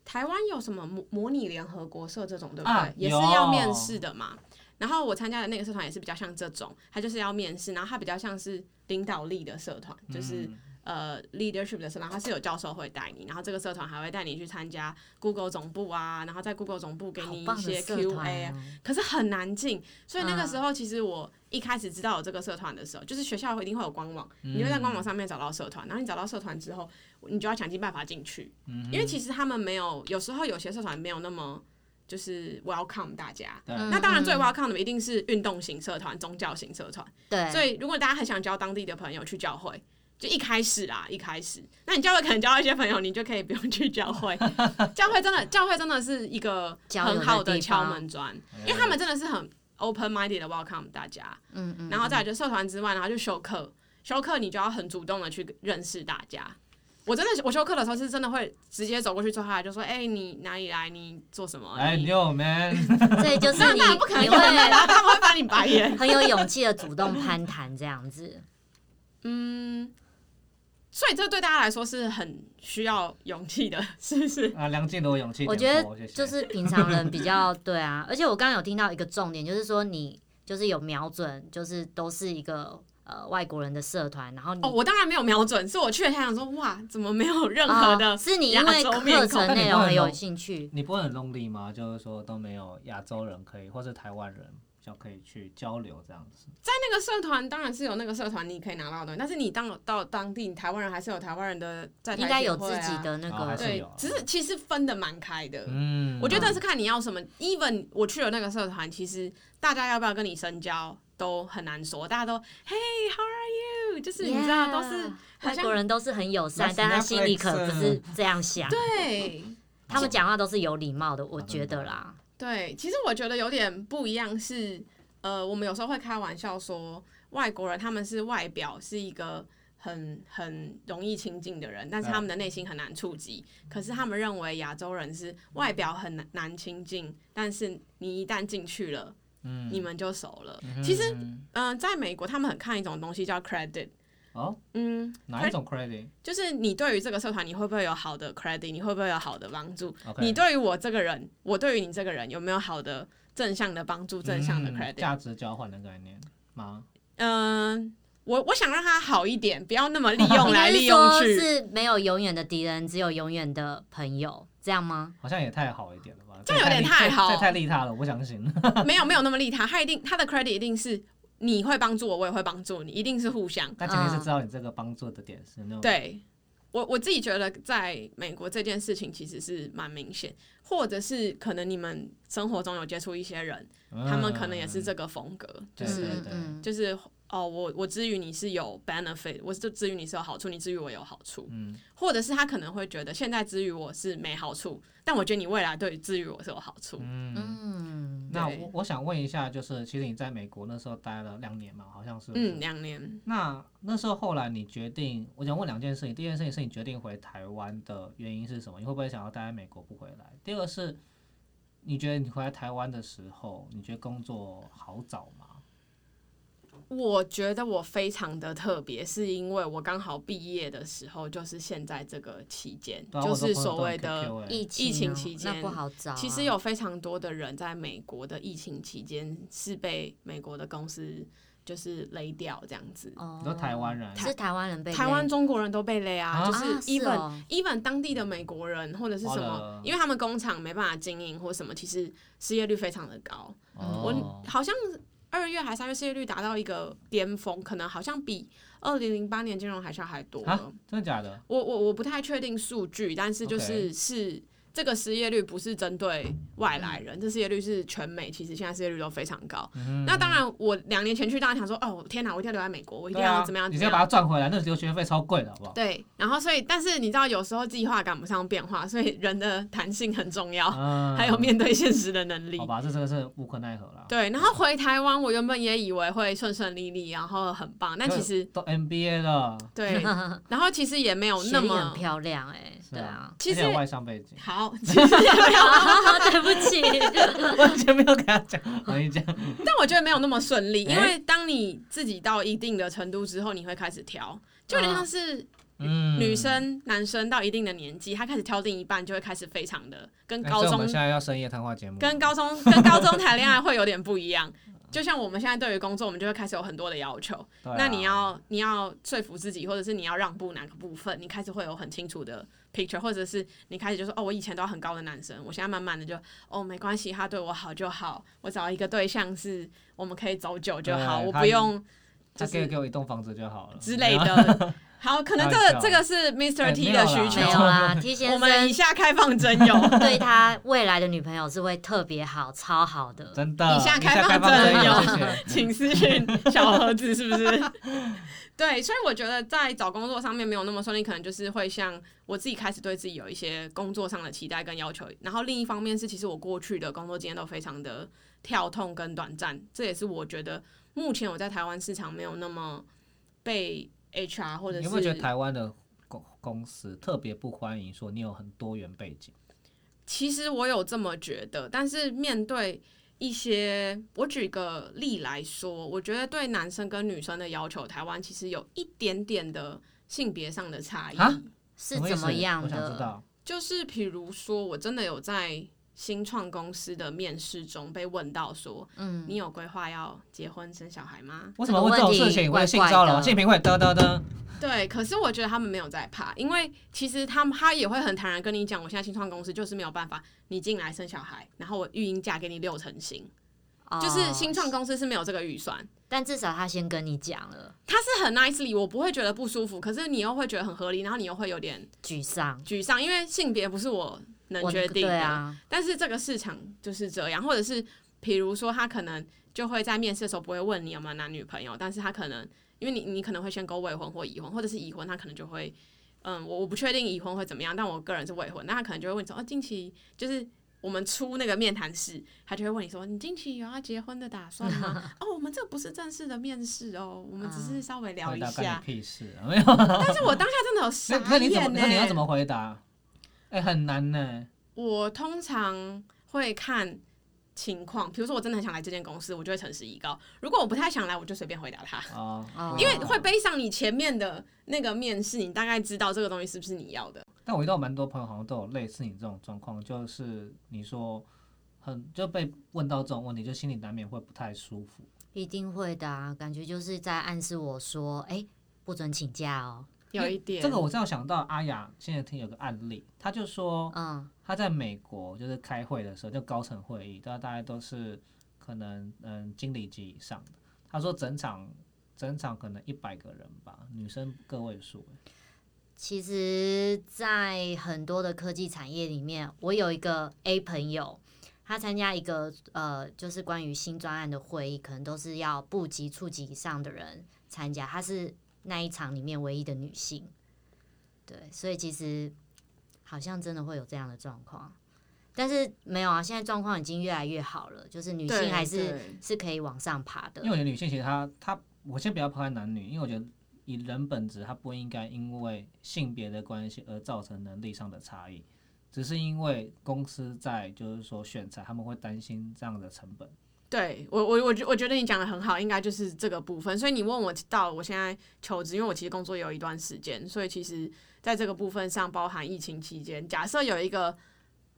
台湾有什么模模拟联合国社这种对不对？也是要面试的嘛。然后我参加的那个社团也是比较像这种，它就是要面试，然后它比较像是领导力的社团，就是呃 leadership 的社团，它是有教授会带你，然后这个社团还会带你去参加 Google 总部啊，然后在 Google 总部给你一些 Q&A，可是很难进，所以那个时候其实我一开始知道有这个社团的时候，就是学校一定会有官网，你会在官网上面找到社团，然后你找到社团之后。你就要想尽办法进去，因为其实他们没有，有时候有些社团没有那么就是 welcome 大家。那当然最 welcome 的一定是运动型社团、宗教型社团。对。所以如果大家很想交当地的朋友去教会，就一开始啦，一开始，那你教会可能交到一些朋友，你就可以不用去教会。教会真的，教会真的是一个很好的敲门砖，因为他们真的是很 open minded 的 welcome 大家。嗯嗯。然后再来就社团之外，然后就修课，修课你就要很主动的去认识大家。我真的，我修课的时候是真的会直接走过去坐下来，就说：“哎，你哪里来？你做什么？”哎，Yo man，这就是你不可能会，他们会把你白眼。很有勇气的主动攀谈这样子。嗯，所以这对大家来说是很需要勇气的，是不是？啊，梁静茹勇气。我觉得就是平常人比较对啊，而且我刚刚有听到一个重点，就是说你就是有瞄准，就是都是一个。呃，外国人的社团，然后哦，我当然没有瞄准，是我去了，他想说，哇，怎么没有任何的？是你因为课程内容很有兴趣，你不会很 lonely 吗？就是说都没有亚洲人可以，或是台湾人就可以去交流这样子。在那个社团，当然是有那个社团你可以拿到的，但是你当到当地台湾人还是有台湾人的在，应该有自己的那个对，只是其实分的蛮开的。嗯，我觉得是看你要什么。even 我去了那个社团，其实大家要不要跟你深交？都很难说，大家都 Hey how are you？就是你知道，都是外国人都是很友善，但他心里可不是这样想。对，他们讲话都是有礼貌的，我觉得啦。对，其实我觉得有点不一样是，呃，我们有时候会开玩笑说，外国人他们是外表是一个很很容易亲近的人，但是他们的内心很难触及。可是他们认为亚洲人是外表很难难亲近，但是你一旦进去了。你们就熟了。其实，嗯，在美国，他们很看一种东西叫 credit。哦，嗯，哪一种 credit？就是你对于这个社团，你会不会有好的 credit？你会不会有好的帮助？你对于我这个人，我对于你这个人，有没有好的正向的帮助？正向的 credit？价值交换的概念吗？嗯，我我想让他好一点，不要那么利用来 利用去。是没有永远的敌人，只有永远的朋友，这样吗？好像也太好一点了吧。这有点太好，这太利他了，我不相信。没有没有那么利他，他一定他的 credit 一定是你会帮助我，我也会帮助你，一定是互相。那肯定是知道你这个帮助的点是那种。对，我我自己觉得在美国这件事情其实是蛮明显，或者是可能你们生活中有接触一些人，他们可能也是这个风格，就是就是哦，我我之于你是有 benefit，我是之于你是有好处，你之于我有好处，嗯，或者是他可能会觉得现在之于我是没好处。但我觉得你未来对治愈我是有好处。嗯，那我我想问一下，就是其实你在美国那时候待了两年嘛，好像是。嗯，两年。那那时候后来你决定，我想问两件事情。第一件事情是你决定回台湾的原因是什么？你会不会想要待在美国不回来？第二个是，你觉得你回来台湾的时候，你觉得工作好找吗？我觉得我非常的特别，是因为我刚好毕业的时候就是现在这个期间，就是所谓的疫情期间，那不好找。其实有非常多的人在美国的疫情期间是被美国的公司就是勒掉这样子。哦你说台湾人是台湾人被台湾中国人都被勒啊，啊就是 even、哦 even 当地的美国人或者是什么哦，因为他们工厂没办法经营或什么，其实失业率非常的高。哦我好像二月还三月失业率达到一个巅峰，可能好像比二零零八年金融海啸还多。真的假的？我我我不太确定数据，但是就是是这个失业率不是针对外来人，这失业率是全美，其实现在失业率都非常高。嗯那当然，我两年前去，大家想说，哦天哪，我一定要留在美国，我一定要怎么样怎么样你先把它。赚回来，那留学费超贵的，好不好？对，然后所以，但是你知道，有时候计划赶不上变化，所以人的弹性很重要，嗯 还有面对现实的能力好。吧，这真的是无可奈何了。对，然后回台湾，我原本也以为会顺顺利利，然后很棒，但其实都 MBA 了，对，然后其实也没有那么漂亮哎，是对啊，其实外商背景，好，其实也没有。对不起，完全没有跟他讲，我跟你讲，但我觉得没有那么顺利，因哎为当你自己到一定的程度之后，你会开始挑，就有点像是嗯，女生、男生到一定的年纪，他开始挑另一半，就会开始非常的跟哎高中现在要深夜谈话节目，跟高中跟高中谈恋爱会有点不一样。就像我们现在对于工作，我们就会开始有很多的要求。啊那你要你要说服自己，或者是你要让步哪个部分，你开始会有很清楚的 picture，或者是你开始就说哦，我以前都要很高的男生，我现在慢慢的就哦没关系，他对我好就好，我找一个对象是我们可以走久就好，我不用就是他可以给我一栋房子就好了之类。的。好，可能这个这个是 Mr. 哎 T 的需求没。有啦，T 先我们以下开放真友，对他未来的女朋友是会特别好，超好的。真的，以下开开放放征征友。请私讯小盒子，是不是？对，所以我觉得在找工作上面没有那么顺利，可能就是会像我自己开始对自己有一些工作上的期待跟要求，然后另一方面是，其实我过去的工作经验都非常的跳痛跟短暂，这也是我觉得目前我在台湾市场没有那么被 HR 或者是你有没有觉得台湾的公公司特别不欢迎说你有很多元背景？其实我有这么觉得，但是面对一些，我举个例来说，我觉得对男生跟女生的要求，台湾其实有一点点的性别上的差异。啊是什么意思怎么样我想知的？道。就是比如说，我真的有在新创公司的面试中被问到说，嗯，你有规划要结婚生小孩吗？为什么问这种事情？我的性骚扰，性平会噔噔噔。对，可是我觉得他们没有在怕，因为其实他们他也会很坦然跟你讲，我现在新创公司就是没有办法，你进来生小孩，然后我育婴假给你六成薪。就是新创哦，公司是没有这个预算，但至少他先跟你讲了，他是很 nicely，我不会觉得不舒服，可是你又会觉得很合理，然后你又会有点沮丧，沮丧，因为性别不是我能决定的，对啊，但是这个市场就是这样，或者是比如说他可能就会在面试的时候不会问你有没有男女朋友，但是他可能因为你你可能会先勾未婚或已婚，或者是已婚，他可能就会嗯，我我不确定已婚会怎么样，但我个人是未婚，那他可能就会问你说哦，近期就是。我们出那个面谈室，他就会问你说：“你近期有要结婚的打算吗？” 哦，我们这不是正式的面试哦，我们只是稍微聊一下你。屁事啊！没有。但是我当下真的有那傻那你怎么？眼呢、那你要怎么回答？哎，很难呢。我通常会看情况，比如说我真的很想来这间公司，我就会诚实以告；如果我不太想来，我就随便回答他，哦，哦因为会背上你前面的那个面试，你大概知道这个东西是不是你要的。但我遇到蛮多朋友，好像都有类似你这种状况，就是你说很就被问到这种问题，就心里难免会不太舒服。一定会的啊，感觉就是在暗示我说，哎，不准请假哦，有一点这个我正好想到阿雅现在听有个案例，他就说嗯，他在美国就是开会的时候，就高层会议，大大概都是可能嗯经理级以上的。他说整场整场可能一百个人吧，女生个位数。其实，在很多的科技产业里面，我有一个 A 朋友，他参加一个呃，就是关于新专案的会议，可能都是要部级、处级以上的人参加，他是那一场里面唯一的女性。对，所以其实好像真的会有这样的状况，但是没有啊，现在状况已经越来越好了，就是女性还是是可以往上爬的因为。我觉得女性其实她她，我先不要抛开男女，因为我觉得以人本质，她不应该因为性别的关系而造成能力上的差异，只是因为公司在就是说选材，他们会担心这样的成本。对我我我觉我觉得你讲的很好，应该就是这个部分。所以你问我到我现在求职，因为我其实工作有一段时间，所以其实在这个部分上，包含疫情期间，假设有一个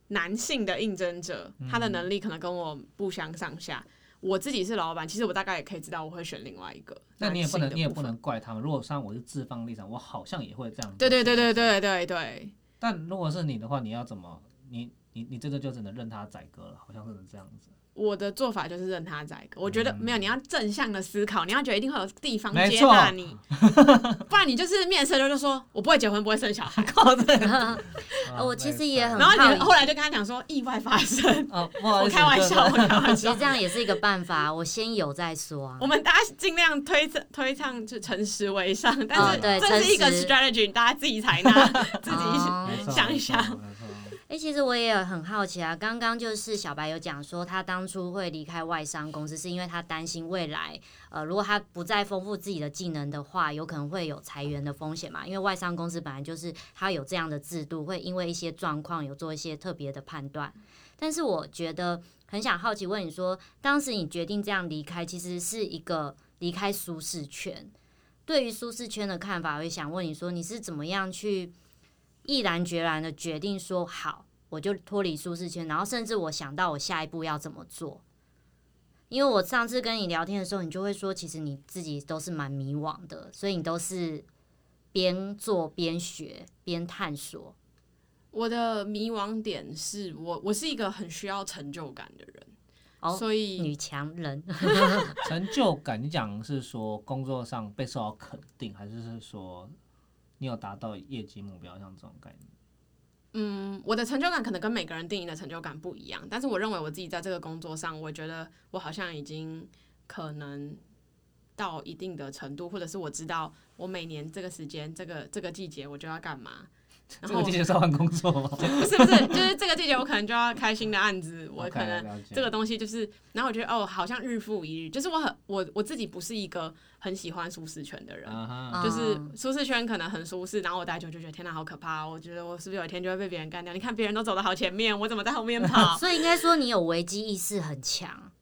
男性的应征者，他的能力可能跟我不相上下，我自己是老板，其实我大概也可以知道我会选另外一个。那你也不能，你也不能。能怪他们。如果像我是自方立场，我好像也会这样。对对对对对对对。但如果是你的话，你要怎么？你你你这个就只能任他宰割了，好像是这样子。我的做法就是任他宰割，我觉得没有，你要正向的思考，你要觉得一定会有地方接纳你，不然你就是面试就就说我不会结婚，不会生小孩。我其实也很，然后你后来就跟他讲说意外发生，我开玩笑，我开玩笑，其实这样也是一个办法，我先有再说啊。我们大家尽量推推倡就诚实为上，但是这是一个 strategy，大家自己采纳，自己想一想。哎，其实我也很好奇啊。刚刚就是小白有讲说，他当初会离开外商公司，是因为他担心未来，呃，如果他不再丰富自己的技能的话，有可能会有裁员的风险嘛。因为外商公司本来就是他有这样的制度，会因为一些状况有做一些特别的判断。但是我觉得很想好奇问你说，当时你决定这样离开，其实是一个离开舒适圈。对于舒适圈的看法，我也想问你说，你是怎么样去？毅然决然的决定说好，我就脱离舒适圈，然后甚至我想到我下一步要怎么做。因为我上次跟你聊天的时候，你就会说，其实你自己都是蛮迷惘的，所以你都是边做边学边探索。我的迷惘点是我，我是一个很需要成就感的人，哦，所以女强人。成就感，你讲是说工作上被受到肯定，还是是说？你有达到业绩目标，像这种概念？嗯，我的成就感可能跟每个人定义的成就感不一样，但是我认为我自己在这个工作上，我觉得我好像已经可能到一定的程度，或者是我知道我每年这个时间、这个这个季节我就要干嘛。这个季节是换工作吗？不是不是，就是这个季节我可能就要开新的案子，我可能这个东西就是，然后我觉得哦，好像日复一日，就是我很我我自己不是一个很喜欢舒适圈的人，就是舒适圈可能很舒适，然后我待久就觉得天哪，好可怕，我觉得我是不是有一天就会被别人干掉？你看别人都走的好前面，我怎么在后面跑？所以应该说你有危机意识很强，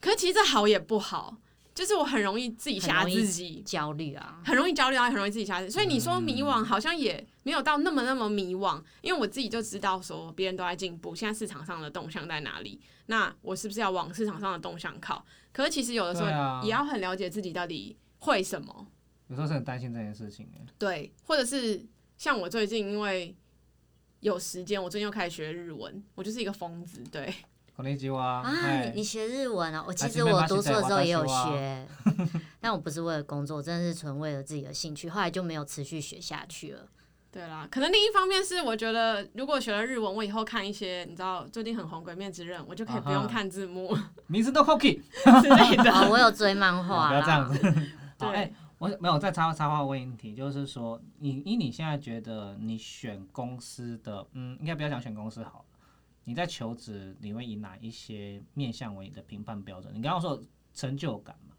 可是其实这好也不好。就是我很容易自己吓自己，焦虑啊，很容易焦虑啊，很容易自己吓自己。所以你说迷惘，好像也没有到那么那么迷惘，因为我自己就知道说别人都在进步，现在市场上的动向在哪里，那我是不是要往市场上的动向靠？可是其实有的时候也要很了解自己到底会什么。有时候是很担心这件事情对，或者是像我最近因为有时间，我最近又开始学日文，我就是一个疯子，对。啊，你学日文啊？我其实我读书的时候也有学，但我不是为了工作，真的是纯为了自己的兴趣。后来就没有持续学下去了。对啦，可能另一方面是我觉得，如果学了日文，我以后看一些你知道最近很红《鬼面之刃》，我就可以不用看字幕，名字都 cookie 之类的。我有追漫画，不要这样子。对，我没有再插插话问题，就是说，你以你现在觉得你选公司的，嗯，应该不要讲选公司好。你在求职，你会以哪一些面向为你的评判标准？你刚刚说成就感嘛，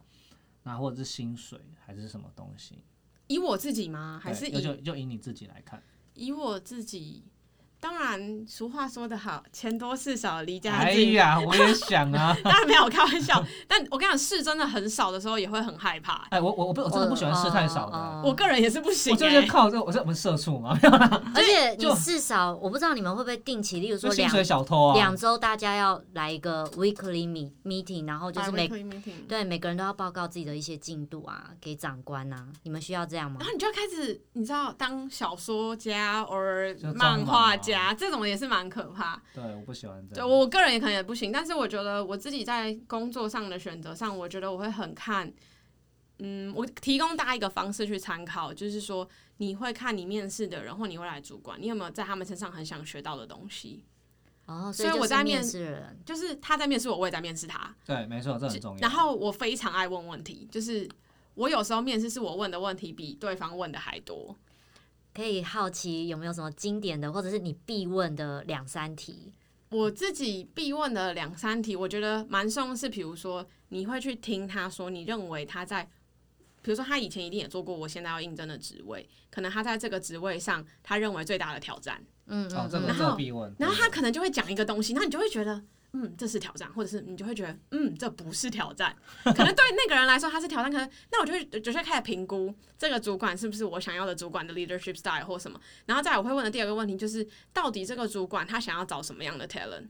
那或者是薪水，还是什么东西？以我自己吗？还是以就就以你自己来看？以我自己。当然，俗话说得好，钱多事少离家近。哎呀，我也想啊。当然没有开玩笑，但我跟你讲，事真的很少的时候也会很害怕。哎，我我我不我真的不喜欢事太少的。我个人也是不行。我就是靠这，我是我们社畜嘛。而且你事少，我不知道你们会不会定期，例如说两小偷啊，两周大家要来一个 weekly meet meeting，然后就是每对每个人都要报告自己的一些进度啊，给长官啊。你们需要这样吗？然后你就要开始，你知道当小说家或漫画家。这种也是蛮可怕。对，我不喜欢这样。对我个人也可能也不行，但是我觉得我自己在工作上的选择上，我觉得我会很看。嗯，我提供大家一个方式去参考，就是说你会看你面试的人或你未来主管，你有没有在他们身上很想学到的东西。哦，所以我在面试人，就是他在面试我，我也在面试他。对，没错，这很重要。然后我非常爱问问题，就是我有时候面试是我问的问题比对方问的还多。可以好奇有没有什么经典的，或者是你必问的两三题？我自己必问的两三题，我觉得蛮重是，比如说你会去听他说，你认为他在，比如说他以前一定也做过我现在要应征的职位，可能他在这个职位上，他认为最大的挑战，嗯嗯，然后然后他可能就会讲一个东西，那你就会觉得。嗯，这是挑战，或者是你就会觉得，嗯，这不是挑战。可能对那个人来说，他是挑战。可能那我就会就会开始评估这个主管是不是我想要的主管的 leadership style 或什么。然后再我会问的第二个问题就是，到底这个主管他想要找什么样的 talent？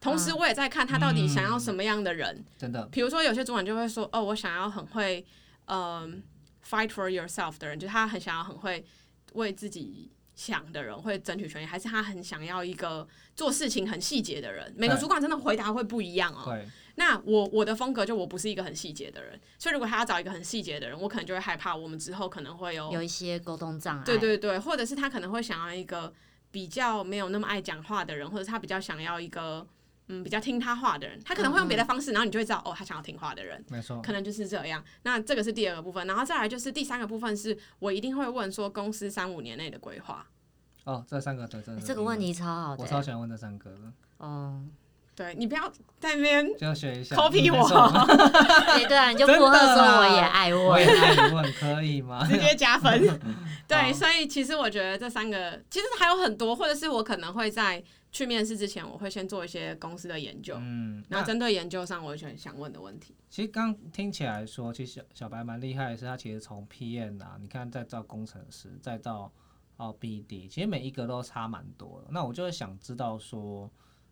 同时我也在看他到底想要什么样的人。真的，比如说有些主管就会说，哦，我想要很会，嗯，fight for yourself 的人，就是他很想要很会为自己想的人，会争取权益，还是他很想要一个做事情很细节的人？每个主管真的回答会不一样哦。对。那我我的风格就我不是一个很细节的人，所以如果他要找一个很细节的人，我可能就会害怕我们之后可能会有有一些沟通障碍。对对对，或者是他可能会想要一个比较没有那么爱讲话的人，或者他比较想要一个嗯比较听他话的人，他可能会用别的方式，然后你就会知道哦，他想要听话的人，没错，可能就是这样。那这个是第二个部分，然后再来就是第三个部分，是我一定会问说公司三五年内的规划。哦，这三个对，这这个问题超好，我超喜欢问这三个的。哦。对你不要在那边就学一下，copy 我。对 对啊，你就附和说我也爱问，我也爱问，可以吗？直接加分。对，所以其实我觉得这三个其实还有很多，或者是我可能会在去面试之前，我会先做一些公司的研究，嗯，然后针对研究上，我选想问的问题。其实刚听起来说，其实小小白蛮厉害的是，他其实从 PM 啊，你看再到工程师，再到哦 BD，其实每一个都差蛮多的。那我就会想知道说。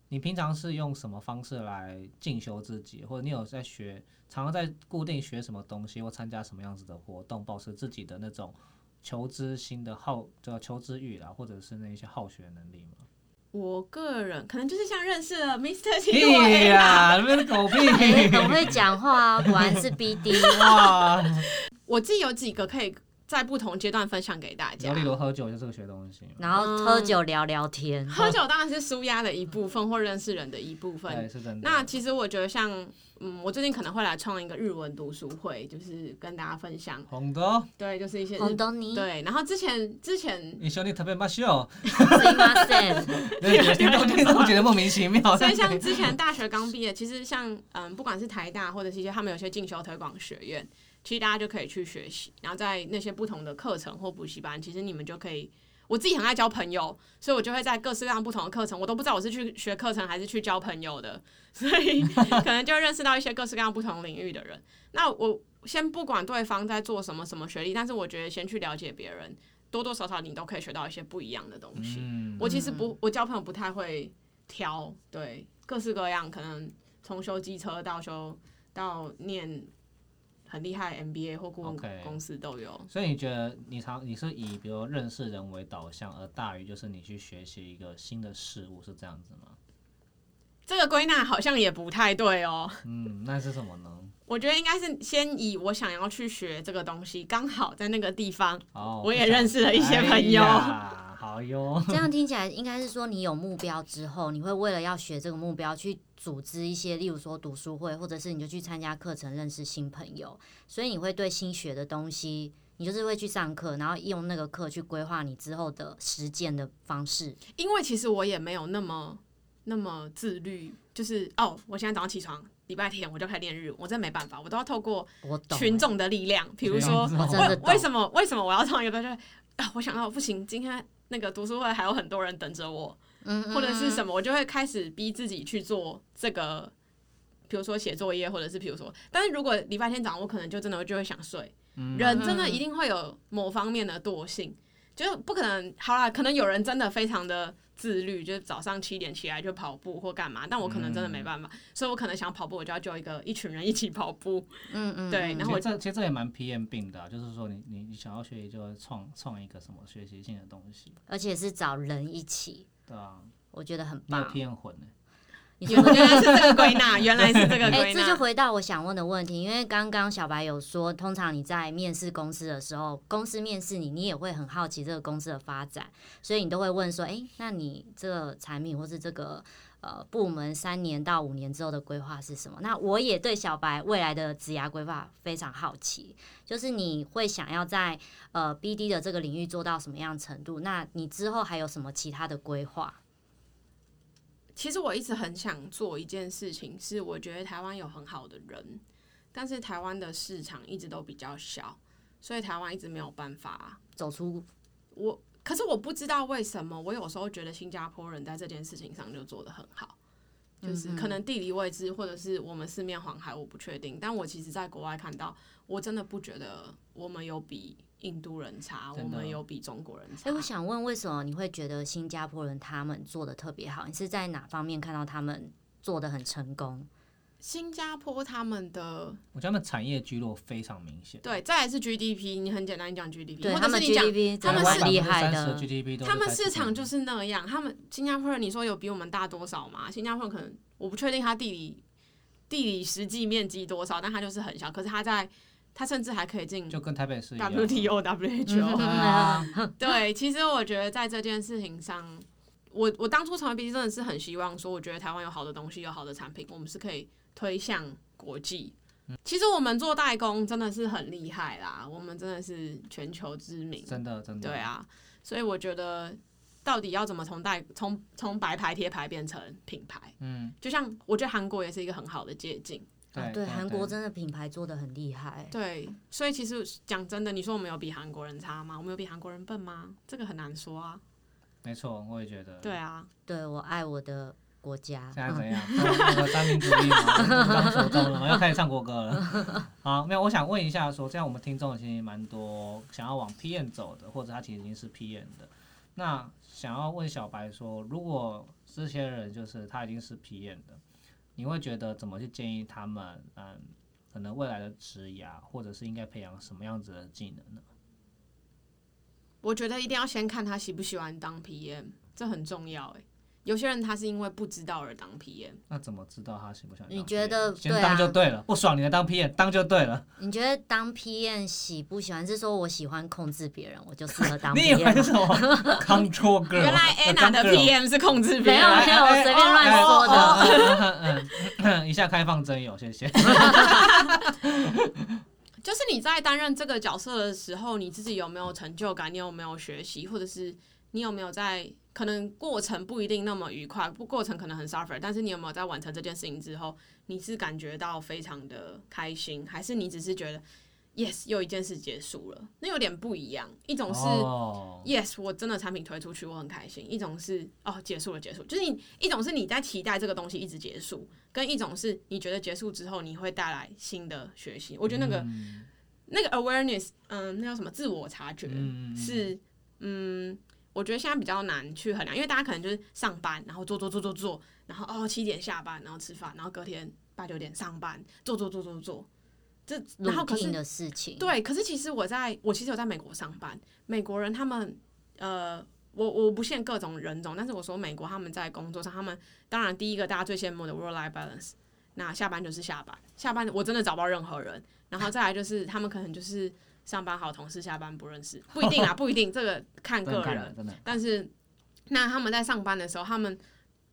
你平常是用什么方式来进修自己，或者你有在学，常常在固定学什么东西，或参加什么样子的活动，保持自己的那种求知心的好，叫求知欲啦，或者是那一些好学能力吗？我个人可能就是像认识了 Mr. T 呀，那边狗屁，很会讲话，果然是 BD 哇！我自己有几个可以。在不同阶段分享给大家。例如喝酒就是个学东西，然后喝酒聊聊天。喝酒当然是舒压的一部分，或认识人的一部分。对，是真的。那其实我觉得，像嗯，我最近可能会来创一个日文读书会，就是跟大家分享。红豆。对，就是一些红豆泥。对，然后之前之前。你兄弟特别马秀。すみません。听众听众觉得莫名其妙。所以像之前大学刚毕业，其实像嗯，不管是台大或者是一些他们有些进修推广学院。其实大家就可以去学习，然后在那些不同的课程或补习班，其实你们就可以。我自己很爱交朋友，所以我就会在各式各样不同的课程，我都不知道我是去学课程还是去交朋友的， 所以 可能就认识到一些各式各样不同领域的人。那我先不管对方在做什么什么学历，但是我觉得先去了解别人，多多少少你都可以学到一些不一样的东西。我其实不，我交朋友不太会挑，对，各式各样，可能从修机车到修到念。很厉害，MBA 或顾问公司都有。所以你觉得你常你是以比如认识人为导向，而大于就是你去学习一个新的事物，是这样子吗？这个归纳好像也不太对哦。嗯，那是什么呢？我觉得应该是先以我想要去学这个东西，刚好在那个地方，哦我也认识了一些朋友。好哟，这样听起来应该是说，你有目标之后，你会为了要学这个目标去组织一些，例如说读书会，或者是你就去参加课程，认识新朋友。所以你会对新学的东西，你就是会去上课，然后用那个课去规划你之后的实践的方式。因为其实我也没有那么那么自律，就是哦，我现在早上起床，礼拜天我就开始练日，我真没办法，我都要透过群众的力量，比如说为为什么为什么我要创一个就是啊，我想到不行，今天。那个读书会还有很多人等着我，或者是什么，我就会开始逼自己去做这个，比如说写作业，或者是比如说，但是如果礼拜天早上我可能就真的就会想睡，人真的一定会有某方面的惰性，就是不可能好啦，可能有人真的非常的。自律就是早上七点起来就跑步或干嘛，但我可能真的没办法，所以我可能想跑步，我就要叫一个一群人一起跑步。嗯嗯，对。然后这其实这也蛮 PM 病的，就是说你你你想要学习，就创创一个什么学习性的东西，而且是找人一起。对啊，我觉得很棒。PM 混呢。原来是这个归纳，原来是这个归纳。这就回到我想问的问题，因为刚刚小白有说，通常你在面试公司的时候，公司面试你，你也会很好奇这个公司的发展，所以你都会问说，哎，那你这个产品或是这个呃部门三年到五年之后的规划是什么？那我也对小白未来的职涯规划非常好奇，就是你会想要在呃 BD 的这个领域做到什么样程度？那你之后还有什么其他的规划？其实我一直很想做一件事情，是我觉得台湾有很好的人，但是台湾的市场一直都比较小，所以台湾一直没有办法走出。我可是我不知道为什么，我有时候觉得新加坡人在这件事情上就做得很好，就是可能地理位置或者是我们四面环海，我不确定。但我其实在国外看到，我真的不觉得我们有比。印度人差，我们有比中国人差。哎，我想问，为什么你会觉得新加坡人他们做的特别好？你是在哪方面看到他们做的很成功。新加坡他们的，我觉得他们产业聚落非常明显。对，再来是 GDP，你很简单，你讲 GDP，对他们 GDP，他们是厉害的，GDP 他们市场就是那样。他们新加坡人，你说有比我们大多少吗？新加坡可能我不确定他地理地理实际面积多少，但他就是很小。可是他在，它甚至还可以进，就跟台北市 WTO、WHO。对，其实我觉得在这件事情上，我我当初成为 B 真的是很希望说，我觉得台湾有好的东西，有好的产品，我们是可以。推向国际，其实我们做代工真的是很厉害啦，我们真的是全球知名，真的真的。对啊，所以我觉得到底要怎么从代从从白牌贴牌变成品牌？嗯，就像我觉得韩国也是一个很好的捷径。对，韩国真的品牌做的很厉害。对，所以其实讲真的，你说我们有比韩国人差吗？我们有比韩国人笨吗？这个很难说啊。没错，我也觉得。对啊，对我爱我的。国家现在怎样？那个三民主义嘛，刚说到了嘛，要开始唱国歌了。好，没有，我想问一下，说这样我们听众其实蛮多，想要往 PM 走的，或者他其实已经是 PM 的。那想要问小白说，如果这些人就是他已经是 PM 的，你会觉得怎么去建议他们？嗯，可能未来的职涯，或者是应该培养什么样子的技能呢？我觉得一定要先看他喜不喜欢当 PM，这很重要哎。有些人他是因为不知道而当 PM，那怎么知道他喜不喜欢？你觉得先当就对了，不爽你来当 PM，当就对了。你觉得当 PM 喜不喜欢？是说我喜欢控制别人，我就适合当 PM。你以为什么 Control Girl？原来 Anna 的 PM 是控制别人，没有没有，我随便乱说的。嗯，一下开放真有，谢谢。就是你在担任这个角色的时候，你自己有没有成就感？你有没有学习，或者是你有没有在？可能过程不一定那么愉快，不过程可能很 suffer，但是你有没有在完成这件事情之后，你是感觉到非常的开心，还是你只是觉得 yes 又一件事结束了？那有点不一样。一种是 yes 我真的产品推出去我很开心，一种是哦结束了结束，就是你一种是你在期待这个东西一直结束，跟一种是你觉得结束之后你会带来新的学习。我觉得那个那个 awareness，嗯，那叫什么自我察觉是嗯。我觉得现在比较难去衡量，因为大家可能就是上班，然后做做做做做，然后哦七点下班，然后吃饭，然后隔天八九点上班，做做做做做，这然后可是的事情对，可是其实我在我其实有在美国上班，美国人他们呃，我我不限各种人种，但是我说美国他们在工作上，他们当然第一个大家最羡慕的 work life balance，那下班就是下班，下班我真的找不到任何人，然后再来就是他们可能就是。上班好，同事下班不认识，不一定啊，不一定，这个看个人。但是，那他们在上班的时候，他们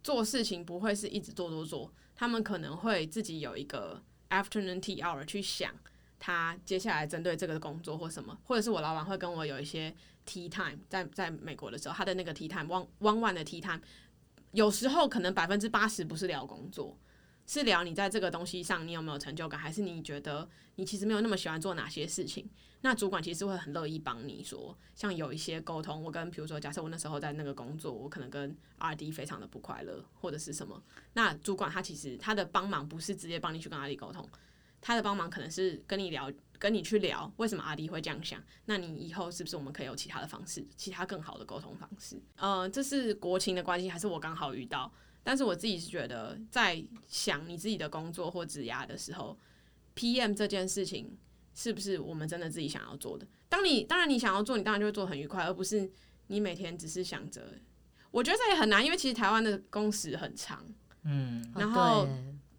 做事情不会是一直做做做，他们可能会自己有一个 afternoon tea hour 去想他接下来针对这个工作或什么，或者是我老板会跟我有一些 tea time，在在美国的时候，他的那个 tea time one one one 的 tea time，有时候可能百分之八十不是聊工作。是聊你在这个东西上你有没有成就感，还是你觉得你其实没有那么喜欢做哪些事情？那主管其实会很乐意帮你说，像有一些沟通，我跟比如说，假设我那时候在那个工作，我可能跟 R D 非常的不快乐，或者是什么，那主管他其实他的帮忙不是直接帮你去跟 R D 沟通，他的帮忙可能是跟你聊，跟你去聊为什么 R D 会这样想，那你以后是不是我们可以有其他的方式，其他更好的沟通方式？呃，这是国情的关系，还是我刚好遇到？但是我自己是觉得，在想你自己的工作或职涯的时候，PM 这件事情是不是我们真的自己想要做的？当你当然你想要做，你当然就会做很愉快，而不是你每天只是想着。我觉得这也很难，因为其实台湾的工时很长，嗯，然后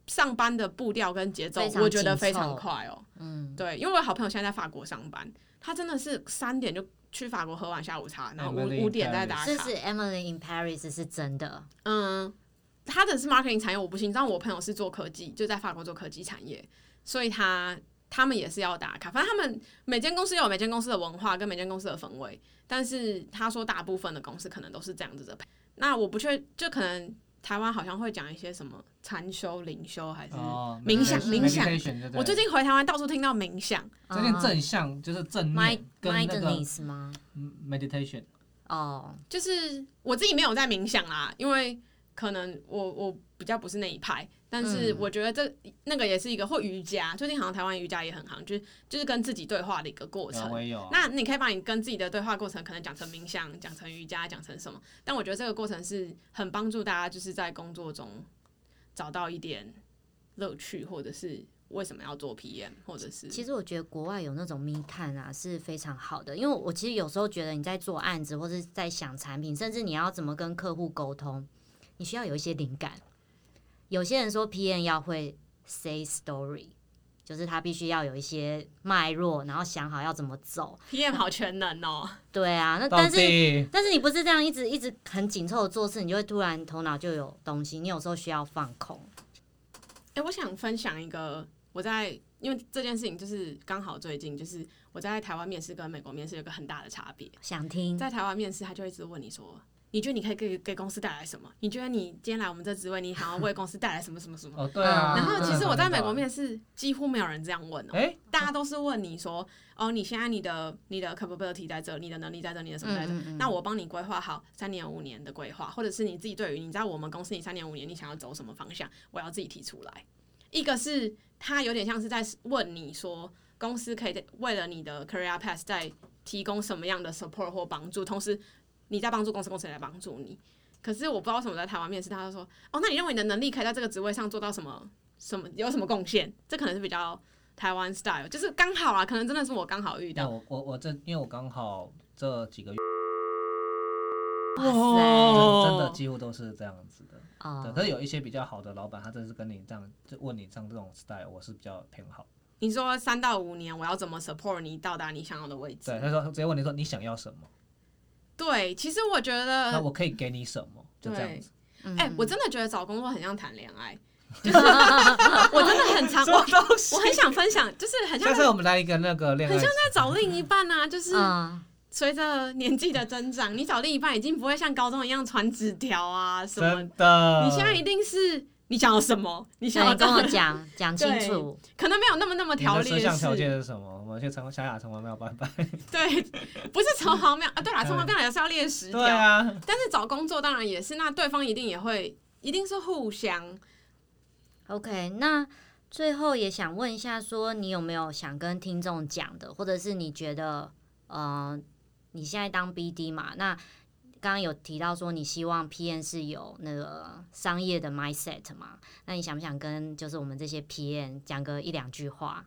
上班的步调跟节奏，我觉得非常快哦，嗯，对，因为我有好朋友现在在法国上班，他真的是三点就。去法国喝完下午茶，然后五五点再打卡。这是 Emily in Paris 是真的。嗯，他的是 marketing 产业，我不信。你知道我朋友是做科技，就在法国做科技产业，所以他他们也是要打卡。反正他们每间公司有每间公司的文化跟每间公司的氛围，但是他说大部分的公司可能都是这样子的。那我不确，就可能。台湾好像会讲一些什么禅修、灵修还是冥想？冥想。我最近回台湾，到处听到冥想。最近正向就是正念跟那个吗？meditation。哦，就是我自己没有在冥想啦，因为可能我我比较不是那一派。但是我觉得这那个也是一个或瑜伽，最近好像台湾瑜伽也很行，就是就是跟自己对话的一个过程。那你可以把你跟自己的对话过程，可能讲成冥想，讲成瑜伽，讲成什么？但我觉得这个过程是很帮助大家，就是在工作中找到一点乐趣，或者是为什么要做 PM，或者是其实我觉得国外有那种密探啊是非常好的，因为我其实有时候觉得你在做案子或者在想产品，甚至你要怎么跟客户沟通，你需要有一些灵感。有些人说 PM 要会 say story，就是他必须要有一些脉络，然后想好要怎么走。PM 好全能哦。对啊，那但是但是你不是这样一直一直很紧凑的做事，你就会突然头脑就有东西。你有时候需要放空。哎，我想分享一个我在，因为这件事情就是刚好最近就是我在台湾面试跟美国面试有个很大的差别。想听，在台湾面试他就一直问你说，你觉得你可以给给公司带来什么？你觉得你今天来我们这职位，你想要为公司带来什么什么什么？哦，对啊。然后其实我在美国面试几乎没有人这样问哦，大家都是问你说，哦，你现在你的你的 capability 在这，你的能力在这，你的什么在这？那我帮你规划好三年五年的规划，或者是你自己对于你在我们公司你三年五年你想要走什么方向，我要自己提出来。一个是他有点像是在问你说，公司可以为了你的 career path 在提供什么样的 support 或帮助，同时你在帮助公司，公司也在帮助你。可是我不知道为什么在台湾面试，他就说，哦，那你认为你的能力可以在这个职位上做到什么什么有什么贡献？这可能是比较台湾 style，就是刚好啊，可能真的是我刚好遇到。我我我这因为我刚好这几个月，哇塞，真的几乎都是这样子的。对，可是有一些比较好的老板，他真是跟你这样就问你像这种 style，我是比较偏好。你说三到五年，我要怎么 support 你到达你想要的位置？对，他说直接问你说你想要什么？对，其实我觉得，那我可以给你什么？就这样子。哎，我真的觉得找工作很像谈恋爱，就是我真的很常我我很想分享，就是很像。下次我们来一个那个恋爱，很像在找另一半啊，就是。随着年纪的增长，你找另一半已经不会像高中一样传纸条啊什么的。你现在一定是你想要什么，你想要跟我讲 讲清楚。可能没有那么那么条列式。条件是什么？我们去城小雅城隍庙拜拜。对，不是城隍庙啊。对啦，城隍庙也是要列十条。对啊。但是找工作当然也是，那对方一定也会，一定是互相。OK，那最后也想问一下，说你有没有想跟听众讲的，或者是你觉得，嗯。你现在当 BD 嘛？那刚刚有提到说你希望 PM 是有那个商业的 mindset 嘛？那你想不想跟就是我们这些 PM 讲个一两句话？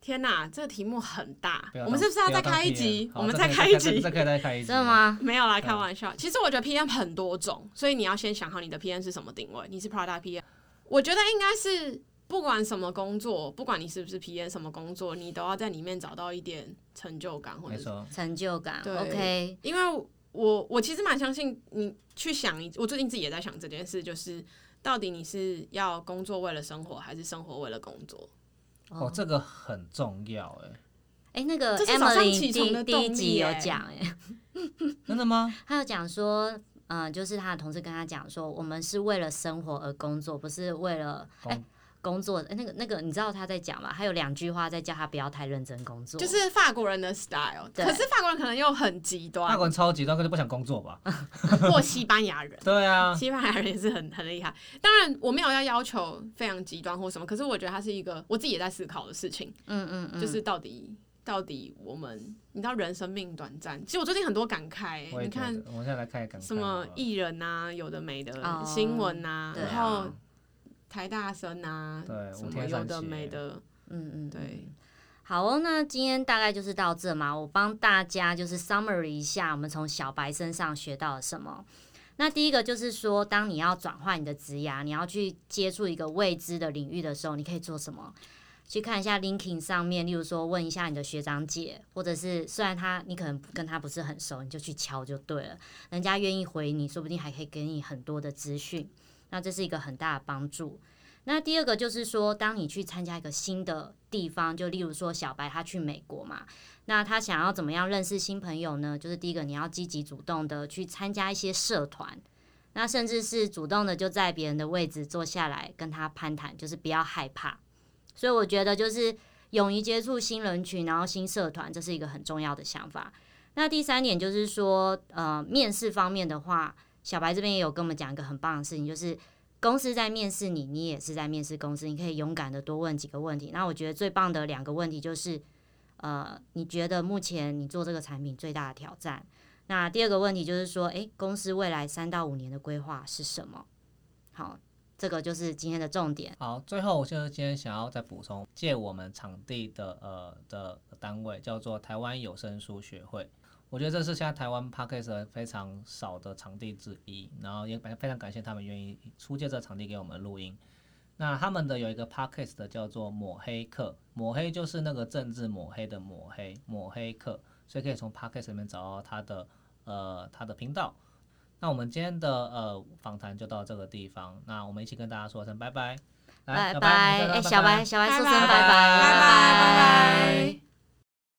天哪，这个题目很大，我们是不是要再开一集？我们再开一集，再可以再开一集，真的吗？没有啦，开玩笑。其实我觉得 PM 很多种，所以你要先想好你的 PM 是什么定位。你是 Product PM，我觉得应该是。不管什么工作，不管你是不是 PM，什么工作，你都要在里面找到一点成就感，或者成就感。OK，因为我我其实蛮相信你去想，我最近自己也在想这件事，就是到底你是要工作为了生活，还是生活为了工作？哦，这个很重要哎。哎，那个 Emily 第第一集有讲哎，真的吗？他有讲说，嗯，就是他的同事跟他讲说，我们是为了生活而工作，不是为了哎。工作，哎，那个那个，你知道他在讲吗？还有两句话在叫他不要太认真工作，就是法国人的 style。可是法国人可能又很极端，法国人超极端，可是不想工作吧？或西班牙人，对啊，西班牙人也是很很厉害。当然，我没有要要求非常极端或什么，可是我觉得他是一个我自己也在思考的事情。嗯嗯嗯，就是到底到底我们，你知道人生命短暂，其实我最近很多感慨。你看，我们现在来看感慨，什么艺人啊，有的没的新闻啊，然后。台大生啊，什么有的没的，嗯嗯，对，好哦，那今天大概就是到这嘛，我帮大家就是 summary 一下，我们从小白身上学到了什么。那第一个就是说，当你要转换你的职涯，你要去接触一个未知的领域的时候，你可以做什么？去看一下 LinkedIn 上面，例如说问一下你的学长姐，或者是虽然他你可能跟他不是很熟，你就去敲就对了，人家愿意回你，说不定还可以给你很多的资讯。那这是一个很大的帮助。那第二个就是说，当你去参加一个新的地方，就例如说小白他去美国嘛，那他想要怎么样认识新朋友呢？就是第一个你要积极主动的去参加一些社团，那甚至是主动的就在别人的位置坐下来跟他攀谈，就是不要害怕。所以我觉得就是勇于接触新人群，然后新社团，这是一个很重要的想法。那第三点就是说，呃，面试方面的话。小白这边也有跟我们讲一个很棒的事情，就是公司在面试你，你也是在面试公司，你可以勇敢的多问几个问题。那我觉得最棒的两个问题就是，呃，你觉得目前你做这个产品最大的挑战？那第二个问题就是说，诶，公司未来三到五年的规划是什么？好，这个就是今天的重点。好，最后我就是今天想要再补充，借我们场地的呃的单位叫做台湾有声书学会，我觉得这是现在台湾 podcast 非常少的场地之一，然后也非常感谢他们愿意出借这场地给我们录音。那他们的有一个 podcast 的叫做抹黑课，抹黑就是那个政治抹黑的抹黑，抹黑课，所以可以从 podcast 里面找到他的。呃，他的频道。那我们今天的呃访谈就到这个地方。那我们一起跟大家说声拜拜，拜拜。哎，小白，小白说声拜拜，拜拜，拜拜。